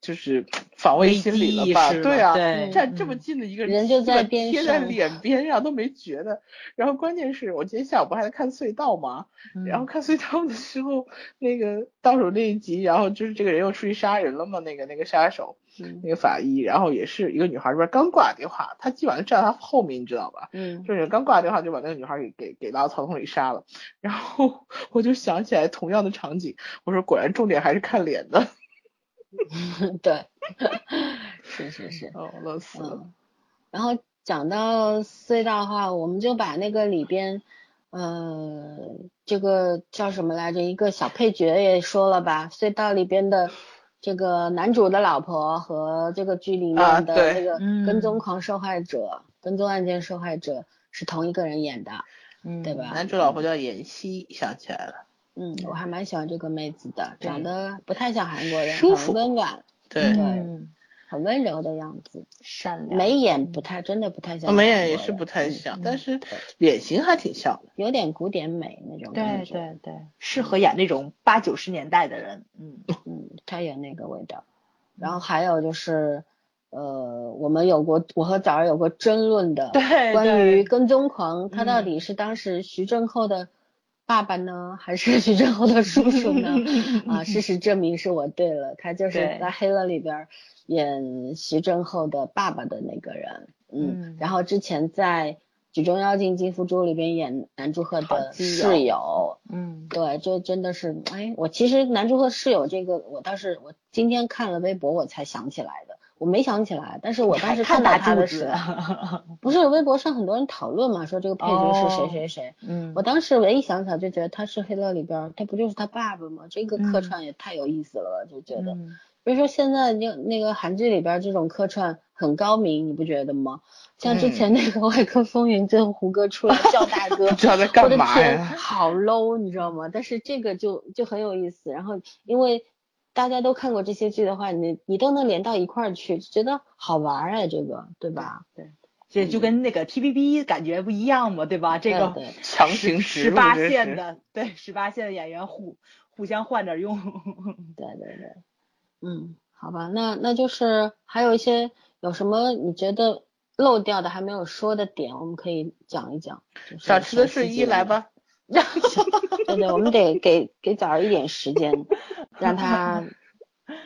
就是防卫心理了吧？对啊，站这么近的一个人就在贴在脸 边上都没觉得。然后关键是我今天下午不还在看隧道吗？然后看隧道的时候，那个倒数那一集，然后就是这个人又出去杀人了嘛？那个那个杀手，那个法医，然后也是一个女孩这边刚挂电话，他基本上站在他后面，你知道吧？嗯，就是刚挂电话就把那个女孩给给给拉到草丛里杀了。然后我就想起来同样的场景，我说果然重点还是看脸的。对，是是是，哦，乐死了。然后讲到隧道的话，我们就把那个里边，呃，这个叫什么来着？一个小配角也说了吧。隧道里边的这个男主的老婆和这个剧里面的那个跟踪狂受害者、跟踪案件受害者是同一个人演的，嗯，对吧？男主老婆叫妍希，想起来了。嗯，我还蛮喜欢这个妹子的，长得不太像韩国人，很温婉，对。对，很温柔的样子，善良，眉眼不太，真的不太像，眉眼也是不太像，但是脸型还挺像的，有点古典美那种感觉，对对对，适合演那种八九十年代的人，嗯 嗯，他演那个味道。然后还有就是，呃，我们有过，我和枣儿有过争论的，对，关于。跟踪狂，他到底是当时徐正厚的。爸爸呢，还是徐志厚的叔叔呢？啊，事实证明是我对了，他就是在《黑了》里边演徐正厚的爸爸的那个人。嗯，然后之前在《举重妖精金福珠》里边演南柱赫的室友。嗯，对，这真的是，哎，我其实南柱赫室友这个，我倒是我今天看了微博我才想起来的。我没想起来，但是我当时看到他的时候，不是微博上很多人讨论嘛，说这个配角是谁谁谁。嗯，我当时唯一想起来就觉得他是黑乐里边，他不就是他爸爸吗？这个客串也太有意思了，就觉得。比如说现在就那个韩剧里边这种客串很高明，你不觉得吗？像之前那个《外科风云》，最后胡歌出来叫大哥，不知道在干嘛呀？好 low，你知道吗？但是这个就就很有意思，然后因为。大家都看过这些剧的话，你你都能连到一块儿去，觉得好玩儿哎，这个对吧？对，这就跟那个 TVB 感觉不一样嘛，对吧？这个 强行十八线的，对十八线的演员互互相换着用。对对对，嗯，好吧，那那就是还有一些有什么你觉得漏掉的还没有说的点，我们可以讲一讲。小吃的睡衣来吧。对对，我们得给给早儿一点时间。让他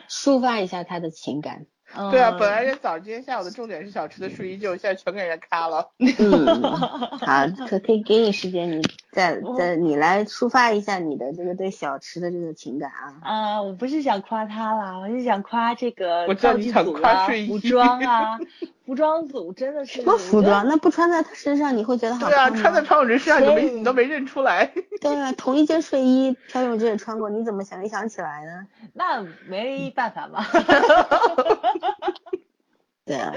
抒发一下他的情感。对啊，本来这早今天下午的重点是小吃的睡衣，就现在全给人家咔了。嗯，好，可可以给你时间，你再再你来抒发一下你的这个对小吃的这个情感啊。啊，我不是想夸他啦，我是想夸这个道具组啊，服装啊。服装组真的是什么服装？那不穿在他身上你会觉得好看吗？对啊，穿在朴永植身上你没你都没认出来。对啊，同一件睡衣，朴永植也穿过，你怎么想没想起来呢？那没办法嘛。对啊，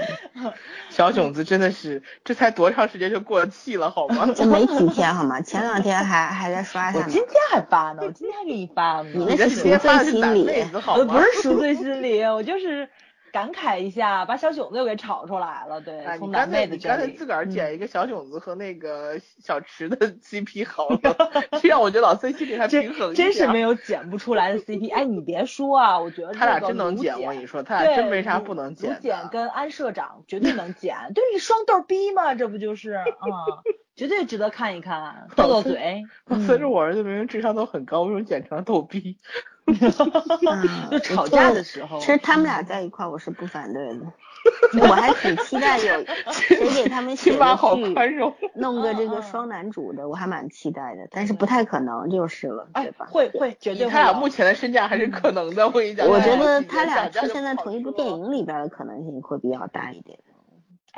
小囧子真的是，这才多长时间就过气了好吗？这没几天好吗？前两天还还在刷他我今天还发呢，我今天还给你发呢。你那是赎罪心理，我不是赎罪心理，我就是。感慨一下，把小囧子又给炒出来了。对，从男妹的这里。你刚才自个儿剪一个小囧子和那个小池的 CP 好了，这样我觉得老 C 心里还平衡一点。真是没有剪不出来的 CP。哎，你别说啊，我觉得他俩真能剪。我跟你说，他俩真没啥不能剪。卢简跟安社长 绝对能剪，对你双逗逼嘛，这不就是啊？绝对值得看一看，斗斗嘴。所以我儿子明明智商都很高，为什么剪成了逗逼？就吵架的时候，其实他们俩在一块，我是不反对的。我还挺期待有 谁给他们写个剧，弄个这个双男主的，我还蛮期待的。但是不太可能就是了，对吧？会会，绝对。他俩目前的身价还是可能的，我跟你讲。我觉得他俩出现在同一部电影里边的可能性会比较大一点。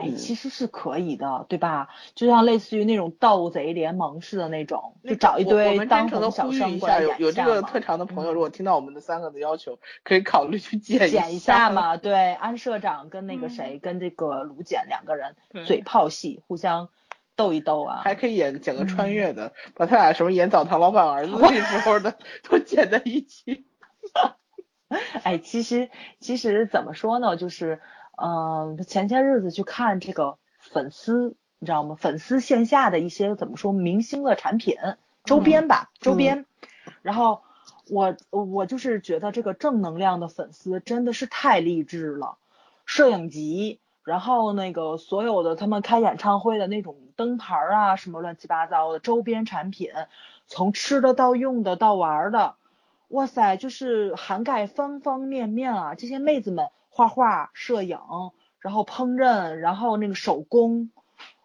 哎，其实是可以的，对吧？就像类似于那种盗贼联盟似的那种，就找一堆当红小生过来有有这个特长的朋友，如果听到我们的三个的要求，可以考虑去剪剪一下嘛。对，安社长跟那个谁，跟这个卢简两个人嘴炮戏，互相斗一斗啊。还可以演剪个穿越的，把他俩什么演澡堂老板儿子 那时候的都剪在一起。哎，其实其实怎么说呢，就是。嗯，前些日子去看这个粉丝，你知道吗？粉丝线下的一些怎么说明星的产品周边吧，周边。然后我我就是觉得这个正能量的粉丝真的是太励志了，摄影集，然后那个所有的他们开演唱会的那种灯牌啊，什么乱七八糟的周边产品，从吃的到用的到玩的，哇塞，就是涵盖方方面面啊！这些妹子们画画、摄影，然后烹饪，然后那个手工。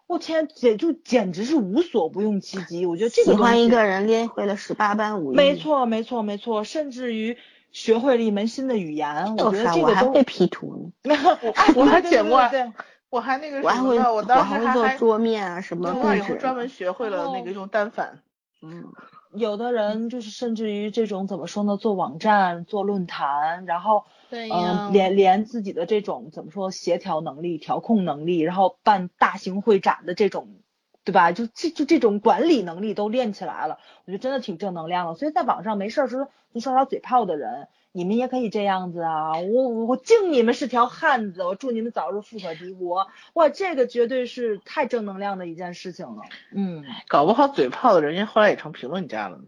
我天，简就简直是无所不用其极。我觉得这个喜欢一个人练会了十八般武艺，没错没错没错，甚至于学会了一门新的语言。我觉得这个都会 P 图呢。我还剪过，我还那个我还会我当时还做桌面啊什么，我以后专门学会了那个用单反。嗯，有的人就是甚至于这种怎么说呢，做网站、做论坛，然后。嗯，连连自己的这种怎么说协调能力、调控能力，然后办大型会展的这种，对吧？就这就这种管理能力都练起来了，我觉得真的挺正能量的。所以在网上没事儿时候就耍耍嘴炮的人，你们也可以这样子啊！我我敬你们是条汉子，我祝你们早日富可敌国！哇，这个绝对是太正能量的一件事情了。嗯，搞不好嘴炮的人家后来也成评论家了呢，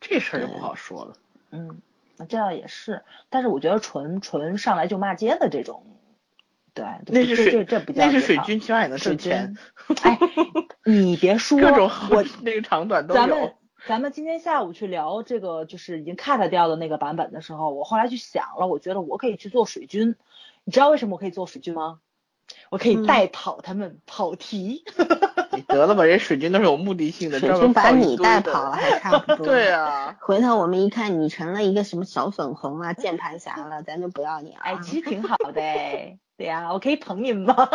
这事儿就不好说了。嗯。这样也是，但是我觉得纯纯上来就骂街的这种，对，那是水，这不叫那是水军，起码也能挣钱。哎，你别说，各种我 那个长短都有。咱们咱们今天下午去聊这个，就是已经 cut 掉的那个版本的时候，我后来去想了，我觉得我可以去做水军。你知道为什么我可以做水军吗？我可以代跑他们跑题。你 得了吧，人水军都是有目的性的，水军把你带跑了还 差不多。对啊，回头我们一看你成了一个什么小粉红啊、键盘侠了，咱就不要你了。哎，其实挺好的，对呀，我可以捧你们吗？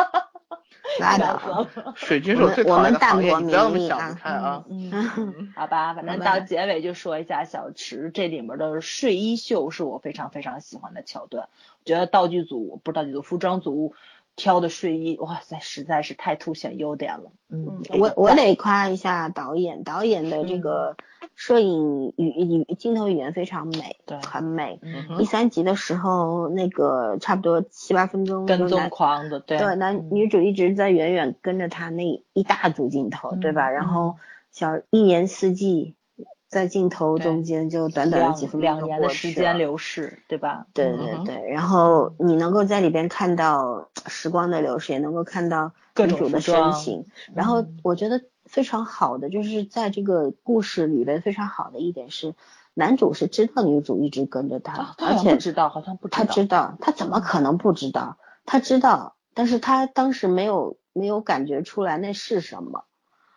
拉倒，水军是我最讨厌的行业，不要那么想着看啊。嗯，好吧，反正到结尾就说一下小池这里面的睡衣秀是我非常非常喜欢的桥段，我觉得道具组不是道具组，服装组。挑的睡衣，哇塞，实在是太凸显优点了。嗯，我我得夸一下导演，导演的这个摄影语语镜头语言非常美，对，很美。第三集的时候，那个差不多七八分钟跟踪狂的，对，对，男女主一直在远远跟着他那一大组镜头，对吧？然后小一年四季。在镜头中间就短短的几分钟两年的时间流逝，对吧？对对对，然后你能够在里边看到时光的流逝，也能够看到女主的深情。然后我觉得非常好的就是在这个故事里边非常好的一点是，男主是知道女主一直跟着他，而且知道好像不知道，他知道，他怎么可能不知道？他知道，但是他当时没有没有感觉出来那是什么。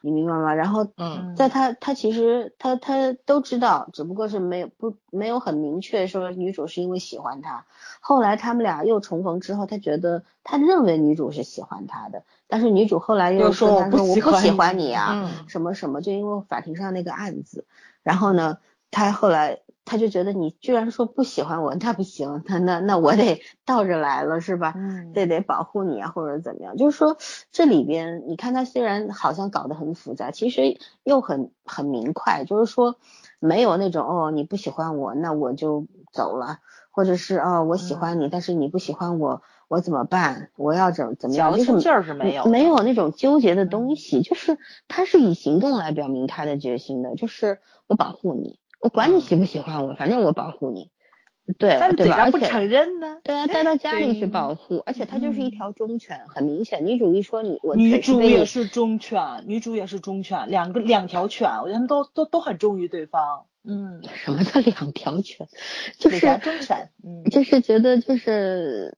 你明白吗？然后，嗯，在他他其实他他都知道，只不过是没有不没有很明确说女主是因为喜欢他。后来他们俩又重逢之后，他觉得他认为女主是喜欢他的，但是女主后来又说他说我不喜欢你啊，什么什么，就因为法庭上那个案子。然后呢，他后来。他就觉得你居然说不喜欢我，那不行，那那那我得倒着来了，是吧？嗯，这得保护你啊，或者怎么样？就是说这里边，你看他虽然好像搞得很复杂，其实又很很明快，就是说没有那种哦你不喜欢我，那我就走了，或者是哦我喜欢你，但是你不喜欢我，我怎么办？我要怎怎么样？就是劲儿是没有，没有那种纠结的东西，就是他是以行动来表明他的决心的，就是我保护你。我管你喜不喜欢我，反正我保护你，对对吧？而且不承认呢？对啊，带到家里去保护，而且它就是一条忠犬，很明显。女主一说你，我女主也是忠犬，女主也是忠犬，两个两条犬，我觉得他们都都都很忠于对方。嗯，什么叫两条犬？就是忠犬，嗯，就是觉得就是，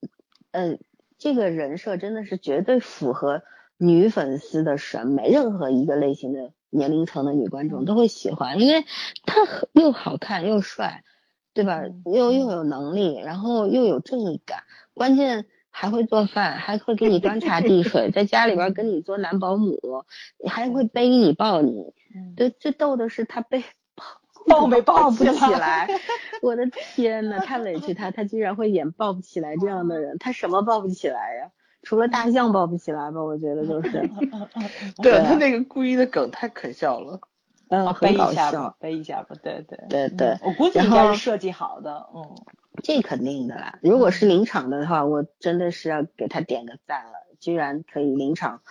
嗯，这个人设真的是绝对符合女粉丝的审美，任何一个类型的。年龄层的女观众都会喜欢，因为他又好看又帅，对吧？又又有能力，然后又有正义感，关键还会做饭，还会给你端茶递水，在家里边 跟你做男保姆，还会背你抱你。对，最逗的是他背 抱没 抱不起来，我的天呐，太委屈他，他居然会演抱不起来这样的人，他什么抱不起来呀？除了大象抱不起来吧，我觉得就是。对他那个故意的梗太可笑了。嗯，背一下吧，背一下吧，对对对对。我估计应该是设计好的，嗯。这肯定的啦。如果是临场的话，我真的是要给他点个赞了，居然可以临场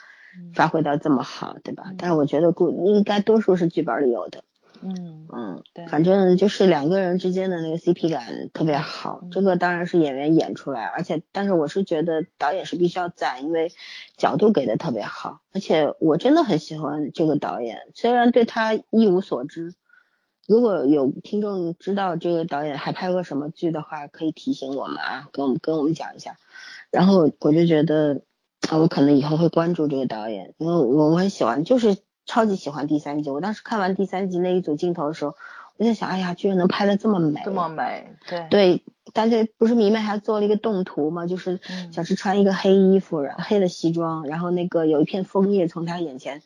发挥到这么好，对吧？但是我觉得故应该多数是剧本里有的。嗯嗯，对，反正就是两个人之间的那个 CP 感特别好，这个当然是演员演出来，而且但是我是觉得导演是必须要赞，因为角度给的特别好，而且我真的很喜欢这个导演，虽然对他一无所知，如果有听众知道这个导演还拍过什么剧的话，可以提醒我们啊，跟我们跟我们讲一下，然后我就觉得啊，我可能以后会关注这个导演，因为我我很喜欢，就是。超级喜欢第三集，我当时看完第三集那一组镜头的时候，我在想，哎呀，居然能拍的这么美，这么美，对对，大家不是迷妹还做了一个动图嘛？就是小池穿一个黑衣服，然后黑的西装，然后那个有一片枫叶从他眼前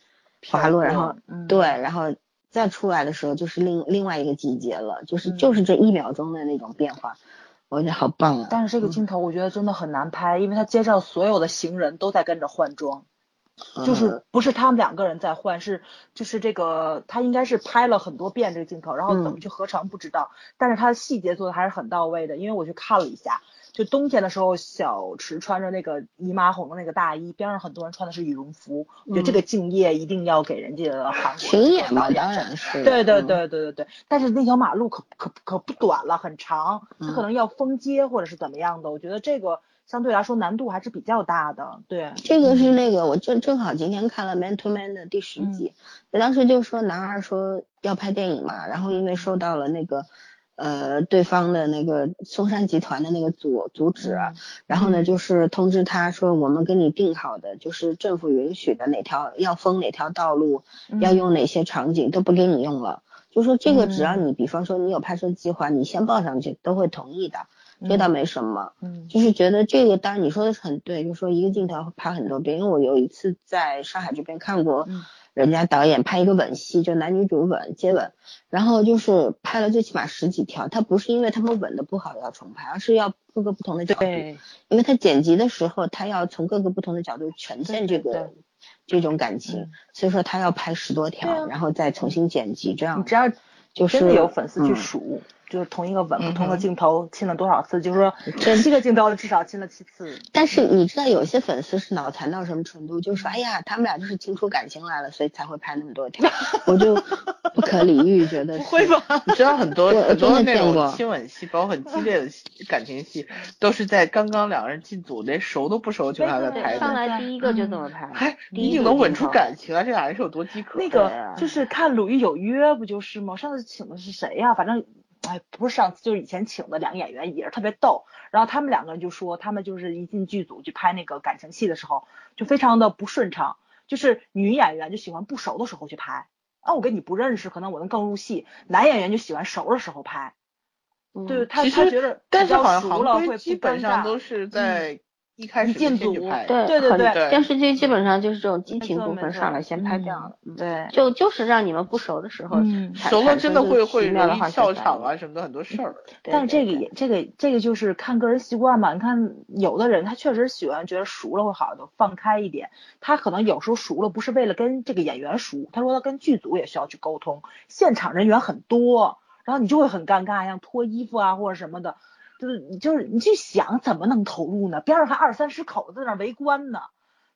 滑落，然后对，然后再出来的时候就是另另外一个季节了，就是就是这一秒钟的那种变化，我觉得好棒啊！但是这个镜头我觉得真的很难拍，因为他街上所有的行人都在跟着换装。就是不是他们两个人在换，是就是这个他应该是拍了很多遍这个镜头，然后怎么去合成不知道，但是他的细节做的还是很到位的，因为我去看了一下，就冬天的时候小池穿着那个姨妈红的那个大衣，边上很多人穿的是羽绒服，我觉得这个敬业一定要给人家韩国群演嘛，当然是，对对对对对对，但是那条马路可可可不短了，很长，他可能要封街或者是怎么样的，我觉得这个。相对来说难度还是比较大的，对。这个是那个，我正正好今天看了《Man to Man》的第十集，我当时就说男二说要拍电影嘛，然后因为受到了那个呃对方的那个松山集团的那个阻阻止，然后呢就是通知他说我们跟你定好的就是政府允许的哪条要封哪条道路，要用哪些场景都不给你用了，就说这个只要你比方说你有拍摄计划，你先报上去都会同意的。这倒没什么，嗯，就是觉得这个，当然你说的是很对，就是说一个镜头拍很多遍，因为我有一次在上海这边看过，人家导演拍一个吻戏，就男女主吻接吻，然后就是拍了最起码十几条，他不是因为他们吻的不好要重拍，而是要各个不同的角度，因为他剪辑的时候他要从各个不同的角度呈现这个这种感情，所以说他要拍十多条，然后再重新剪辑，这样你只要就是真的有粉丝去数。就是同一个吻，不同的镜头亲了多少次？就是说，七个镜头至少亲了七次。但是你知道，有些粉丝是脑残到什么程度？就说，哎呀，他们俩就是亲出感情来了，所以才会拍那么多条。我就不可理喻，觉得 不会吧？你知道很多很多那种亲吻戏，包括很激烈的感情戏，都是在刚刚两个人进组，连熟都不熟就开始拍。上来第一个就这么拍，还一定能吻出感情来，这俩人是有多饥渴？那个就是看《鲁豫有约》不就是吗？上次请的是谁呀？反正。哎，不是上次，就是以前请的两个演员也是特别逗。然后他们两个人就说，他们就是一进剧组去拍那个感情戏的时候，就非常的不顺畅。就是女演员就喜欢不熟的时候去拍，啊，我跟你不认识，可能我能更入戏。男演员就喜欢熟的时候拍，对他他觉得但是好像熟了会基本上都是在。一开始进组，对对对对，电视剧基本上就是这种激情部分上来先拍掉了，对，就就是让你们不熟的时候，熟了真的会会容易笑场啊什么的很多事儿。但是这个也这个这个就是看个人习惯嘛，你看有的人他确实喜欢觉得熟了会好的放开一点，他可能有时候熟了不是为了跟这个演员熟，他说他跟剧组也需要去沟通，现场人员很多，然后你就会很尴尬，像脱衣服啊或者什么的。就是你就是你去想怎么能投入呢？边上还二三十口子在那围观呢。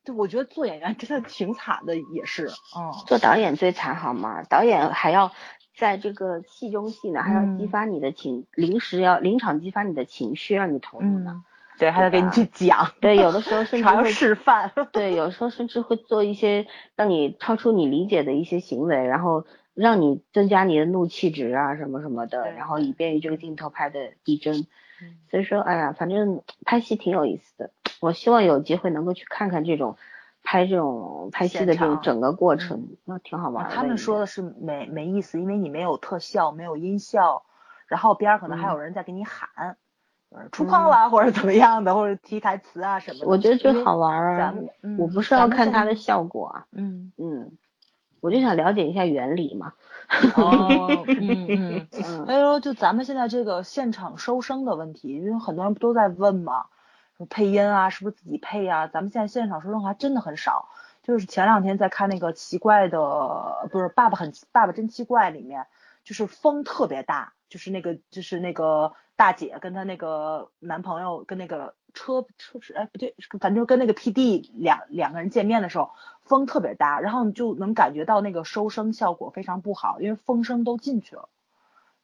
就我觉得做演员真的挺惨的，也是。嗯。做导演最惨好吗？导演还要在这个戏中戏呢，还要激发你的情，临时要临场激发你的情绪，让你投入呢。对，还得给你去讲。对，有的时候 甚至会示范。对，有时候甚至会做一些让你超出你理解的一些行为，然后。让你增加你的怒气值啊，什么什么的，然后以便于这个镜头拍的逼真。所以说，哎呀，反正拍戏挺有意思的。我希望有机会能够去看看这种拍这种拍戏的这种整个过程，那挺好玩。他们说的是没没意思，因为你没有特效，没有音效，然后边儿可能还有人在给你喊，出框了或者怎么样的，或者提台词啊什么的。我觉得就好玩啊。我不是要看它的效果啊。嗯嗯。我就想了解一下原理嘛。哦，嗯嗯嗯。还有就咱们现在这个现场收声的问题，因为很多人不都在问嘛，说配音啊，是不是自己配啊？咱们现在现场收声还真的很少。就是前两天在看那个奇怪的，不是《爸爸很爸爸真奇怪》里面，就是风特别大，就是那个就是那个大姐跟她那个男朋友跟那个车车是哎不对，反正跟那个 P D 两两个人见面的时候，风特别大，然后你就能感觉到那个收声效果非常不好，因为风声都进去了。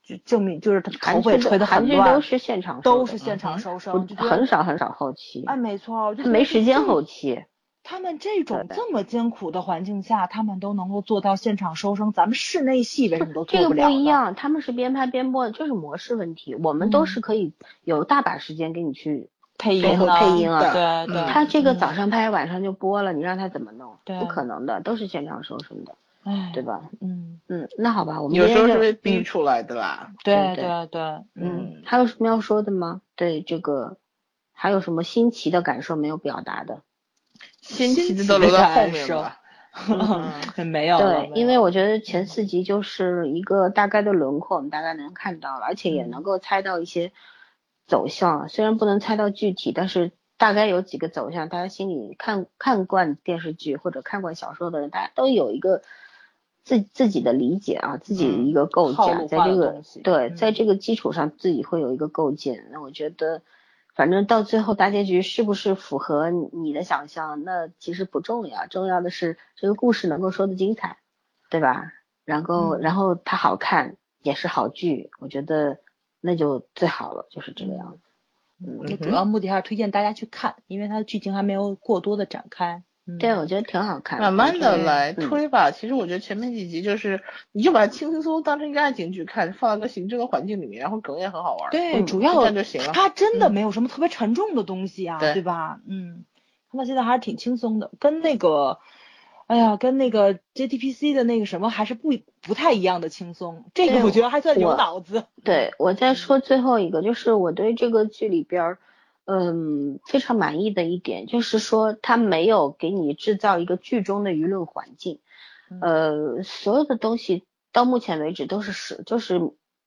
就证明就是他头会吹的很乱，都是现场，都是现场收声，很少很少后期。哎，没错，他没时间后期。他们这种这么艰苦的环境下，他们都能够做到现场收声，咱们室内戏为什么都做不了？这个不一样，他们是边拍边播的，就是模式问题。我们都是可以有大把时间给你去配音和配音啊。对对。他这个早上拍，晚上就播了，你让他怎么弄？不可能的，都是现场收声的。哎，对吧？嗯嗯，那好吧，我们有时候是被逼出来的啦。对对对，嗯，还有什么要说的吗？对这个，还有什么新奇的感受没有表达的？新奇的都留在后面 了。没有。对，因为我觉得前四集就是一个大概的轮廓，我们大概能看到了，而且也能够猜到一些走向，虽然不能猜到具体，但是。大概有几个走向，大家心里看看惯电视剧或者看惯小说的人，大家都有一个自自己的理解啊，自己的一个构架，在这个对，在这个基础上自己会有一个构建。那我觉得，反正到最后大结局是不是符合你的想象，那其实不重要，重要的是这个故事能够说的精彩，对吧？然后然后它好看也是好剧，我觉得那就最好了，就是这个样子。嗯，主要目的还是推荐大家去看，因为它的剧情还没有过多的展开。对，我觉得挺好看。慢慢的来推吧。其实我觉得前面几集就是，你就把它轻轻松松当成一个爱情剧看，放在个刑侦的环境里面，然后梗也很好玩。对，主要就行了。它真的没有什么特别沉重的东西啊，对吧？嗯，看到现在还是挺轻松的，跟那个。哎呀，跟那个 JTPC 的那个什么还是不不太一样的轻松，这个我觉得还算有脑子。对，我再说最后一个，就是我对这个剧里边，嗯，非常满意的一点，就是说他没有给你制造一个剧中的舆论环境，呃，所有的东西到目前为止都是是就是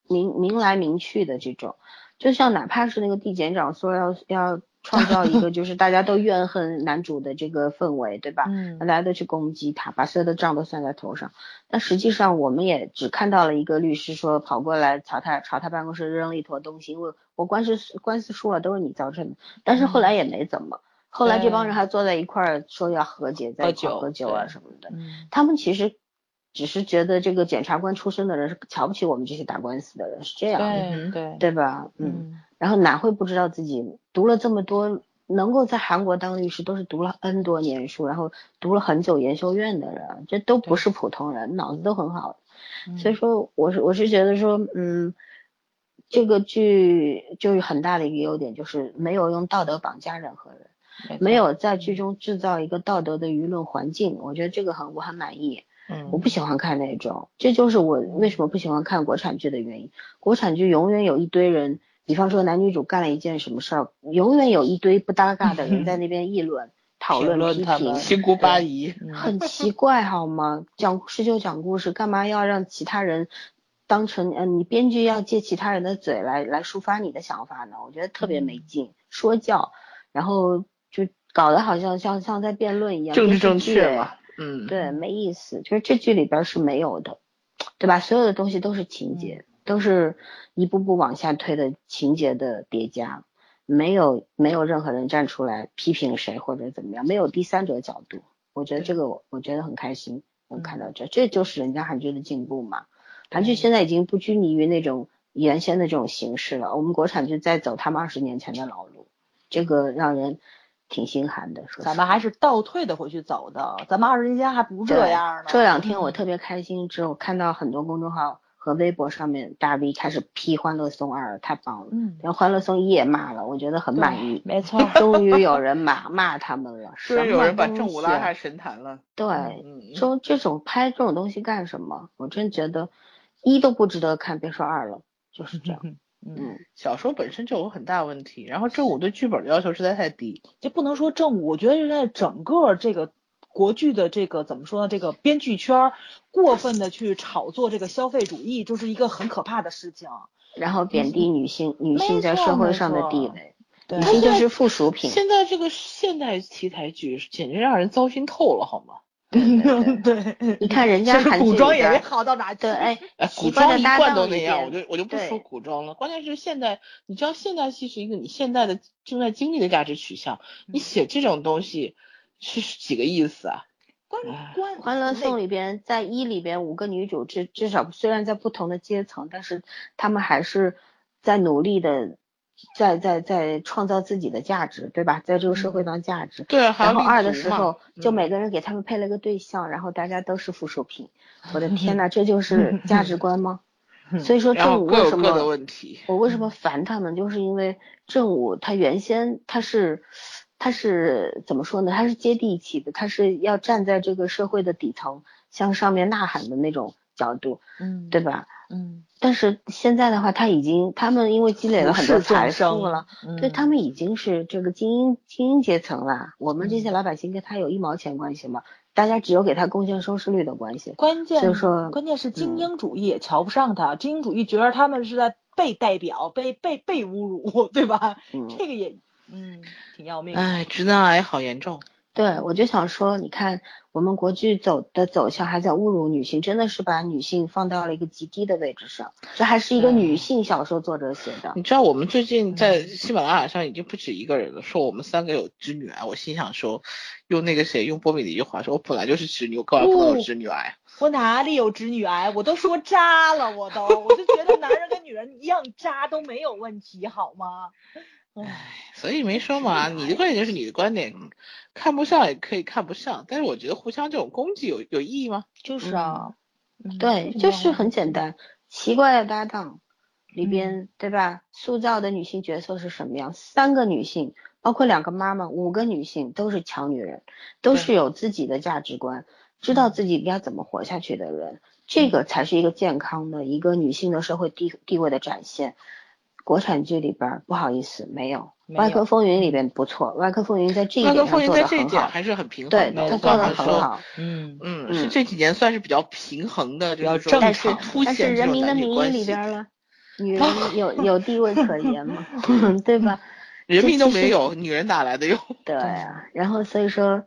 明明来明去的这种，就像哪怕是那个地检长说要要。创造一个 就是大家都怨恨男主的这个氛围，对吧？嗯，大家都去攻击他，把所有的账都算在头上。但实际上，我们也只看到了一个律师说跑过来朝他朝他办公室扔了一坨东西，因为我官司官司输了都是你造成的。但是后来也没怎么，后来这帮人还坐在一块儿说要和解，在喝酒啊什么的。他们其实只是觉得这个检察官出身的人是瞧不起我们这些打官司的人，是这样，对对对吧？嗯。然后哪会不知道自己读了这么多，能够在韩国当律师，都是读了 N 多年书，然后读了很久研修院的人，这都不是普通人，脑子都很好。所以说，我是我是觉得说，嗯，这个剧就有很大的一个优点，就是没有用道德绑架任何人，没有在剧中制造一个道德的舆论环境，我觉得这个很我很满意。嗯，我不喜欢看那种，这就是我为什么不喜欢看国产剧的原因。国产剧永远有一堆人。比方说男女主干了一件什么事儿，永远有一堆不搭嘎的人在那边议论、讨论、批评，七姑八姨，很奇怪好吗？讲故事就讲故事，干嘛要让其他人当成嗯？你编剧要借其他人的嘴来来抒发你的想法呢？我觉得特别没劲，说教，然后就搞得好像像像在辩论一样，政治正确嘛，嗯，对，没意思，就是这剧里边是没有的，对吧？所有的东西都是情节。都是一步步往下推的情节的叠加，没有没有任何人站出来批评谁或者怎么样，没有第三者角度，我觉得这个我我觉得很开心，能看到这，这就是人家韩剧的进步嘛。韩剧现在已经不拘泥于那种原先的这种形式了，我们国产剧在走他们二十年前的老路，这个让人挺心寒的。说咱们还是倒退的回去走的，咱们二十年前还不这样呢。这两天我特别开心，之后看到很多公众号。和微博上面大 V 开始批《欢乐颂二》，太棒了。嗯，连《欢乐颂一》也骂了，我觉得很满意。没错，终于有人骂骂他们了。是有人把正午拉下神坛了。对，说这种拍这种东西干什么？我真觉得一都不值得看，别说二了，就是这样。嗯，小说本身就有很大问题，然后正午对剧本的要求实在太低，就不能说正午，我觉得是在整个这个。国剧的这个怎么说呢？这个编剧圈过分的去炒作这个消费主义，就是一个很可怕的事情。然后贬低女性，女性在社会上的地位，女性就是附属品。现在这个现代题材剧简直让人糟心透了，好吗？对，你看人家古装也没好到哪去。对，哎，古装一贯都那样，我就我就不说古装了。关键是现代，你知道现代戏是一个你现在的正在经历的价值取向，你写这种东西是几个意思啊？关关欢乐颂里边，在一里边五个女主至至少虽然在不同的阶层，但是她们还是在努力的。在在在创造自己的价值，对吧？在这个社会当价值。对。然后二的时候，就每个人给他们配了个对象，然后大家都是附属品。我的天呐，这就 是价值观吗？所以说正午为什么我为什么烦他们？就是因为正午他原先他是他是怎么说呢？他是接地气的，他是要站在这个社会的底层向上面呐喊的那种角度，嗯，对吧？嗯。但是现在的话，他已经他们因为积累了很多财富了，对他们已经是这个精英精英阶层了。我们这些老百姓跟他有一毛钱关系吗？大家只有给他贡献收视率的关系。关键就是说，关键是精英主义也瞧不上他，精英主义觉得他们是在被代表、被被被侮辱，对吧？这个也嗯挺要命。哎，直男癌好严重。对，我就想说，你看我们国剧走的走向还在侮辱女性，真的是把女性放到了一个极低的位置上。这还是一个女性小说作者写的。你知道我们最近在喜马拉雅上已经不止一个人了，说我们三个有直女癌。我心想说，用那个谁，用波米的一句话说，我本来就是直女，我干嘛不能有直女癌？我哪里有直女癌？我都说渣了，我都，我就觉得男人跟女人一样渣都没有问题，好吗？唉，所以没说嘛，你的观点就是你的观点，看不上也可以看不上，但是我觉得互相这种攻击有有意义吗？就是啊，对，就是很简单，奇怪的搭档里边，对吧？塑造的女性角色是什么样？三个女性，包括两个妈妈，五个女性都是强女人，都是有自己的价值观，知道自己应该怎么活下去的人，这个才是一个健康的一个女性的社会地地位的展现。国产剧里边不好意思，没有《外科风云》里边不错，《外科风云》在这一点上做的很好，还是很平衡的。对，他做的很好。嗯嗯，是这几年算是比较平衡的，比较正常但是《人民的名义》里边了，女人 有有地位可言吗？对吧？人民都没有，女人哪来的有？对啊，然后所以说，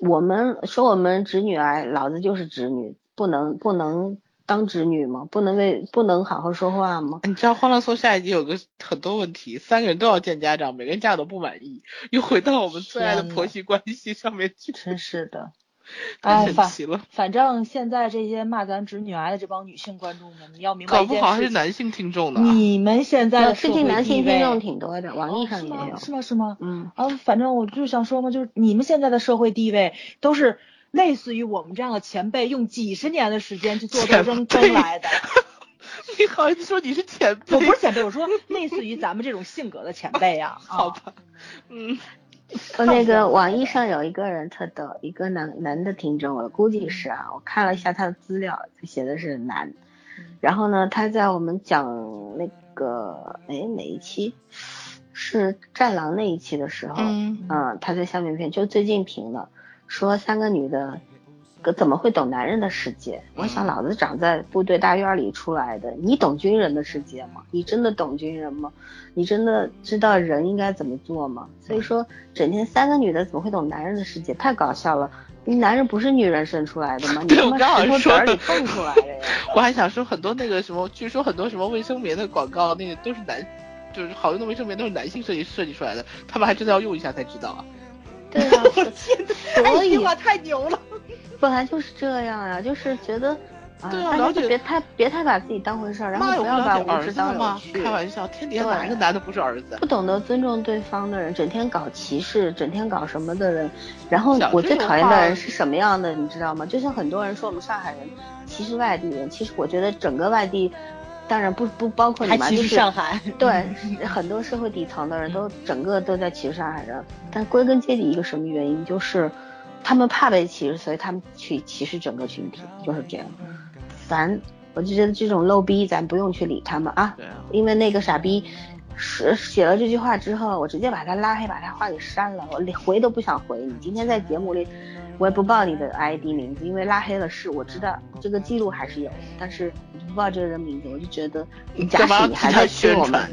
我们说我们侄女癌，老子就是侄女，不能不能。当侄女吗？不能为不能好好说话吗？你知道《欢乐颂》下一集有个很多问题，三个人都要见家长，每个人家长都不满意，又回到我们最爱的婆媳关系上面去。真是的，太神奇了。反正现在这些骂咱侄女癌的这帮女性观众们，你要明白搞不好还是男性听众呢。你们现在最近男性听众挺多的，网易上也有。是吗？是吗？嗯。啊，反正我就想说嘛，就是你们现在的社会地位都是。类似于我们这样的前辈，用几十年的时间去做斗争争来的。你好意思说你是前辈？我不是前辈，我说类似于咱们这种性格的前辈呀。好吧，嗯。那个网易上有一个人特逗，一个男男的听众，我估计是啊，我看了一下他的资料，他写的是男。然后呢，他在我们讲那个哎哪一期是战狼那一期的时候，嗯，他在下面片就最近评了。说三个女的，怎么会懂男人的世界？我想老子长在部队大院里出来的，你懂军人的世界吗？你真的懂军人吗？你真的知道人应该怎么做吗？所以说，整天三个女的怎么会懂男人的世界？太搞笑了！你男人不是女人生出来的吗？你他妈石头子儿里蹦出来的呀！我还想说很多那个什么，据说很多什么卫生棉的广告，那个都是男，就是好用的卫生棉都是男性设计设计出来的，他们还真的要用一下才知道啊。对啊，所以太牛了，本来就是这样呀，就是觉得，啊，大家就别太别太把自己当回事儿，然后不要把无知当有趣。开玩笑，天底下哪个男的不是儿子？不懂得尊重对方的人，整天搞歧视，整天搞什么的人，然后我最讨厌的人是什么样的，你知道吗？就像很多人说我们上海人歧视外地人，其实我觉得整个外地。当然不不包括你嘛，就是上海，对很多社会底层的人都整个都在歧视上海人，但归根结底一个什么原因就是，他们怕被歧视，所以他们去歧视整个群体，就是这样。烦，我就觉得这种漏逼咱不用去理他们啊，因为那个傻逼是写了这句话之后，我直接把他拉黑，把他话给删了，我连回都不想回你。今天在节目里。我也不报你的 ID 名字，因为拉黑了是我知道这个记录还是有，但是不报这个人名字，我就觉得，假使你还在听我们，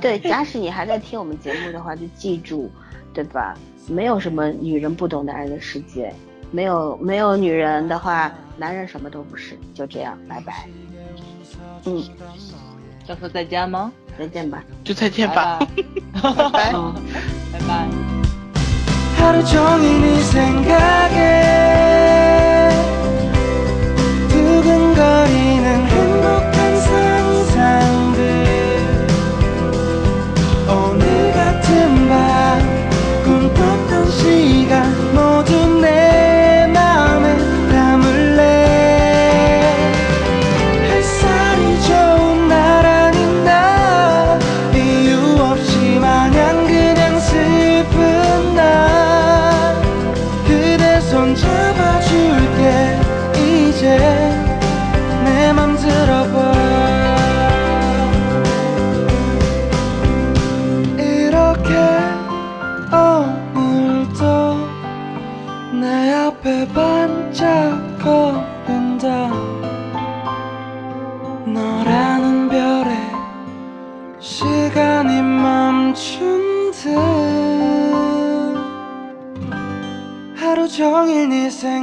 对，假使你还在听我们节目的话，就记住，对吧？没有什么女人不懂男人的世界，没有没有女人的话，男人什么都不是。就这样，拜拜。嗯，到时候再见吗？再见吧，就再见吧。拜拜，拜拜。 하루 종일 네 생각에 두근거리는 행복.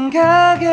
생각에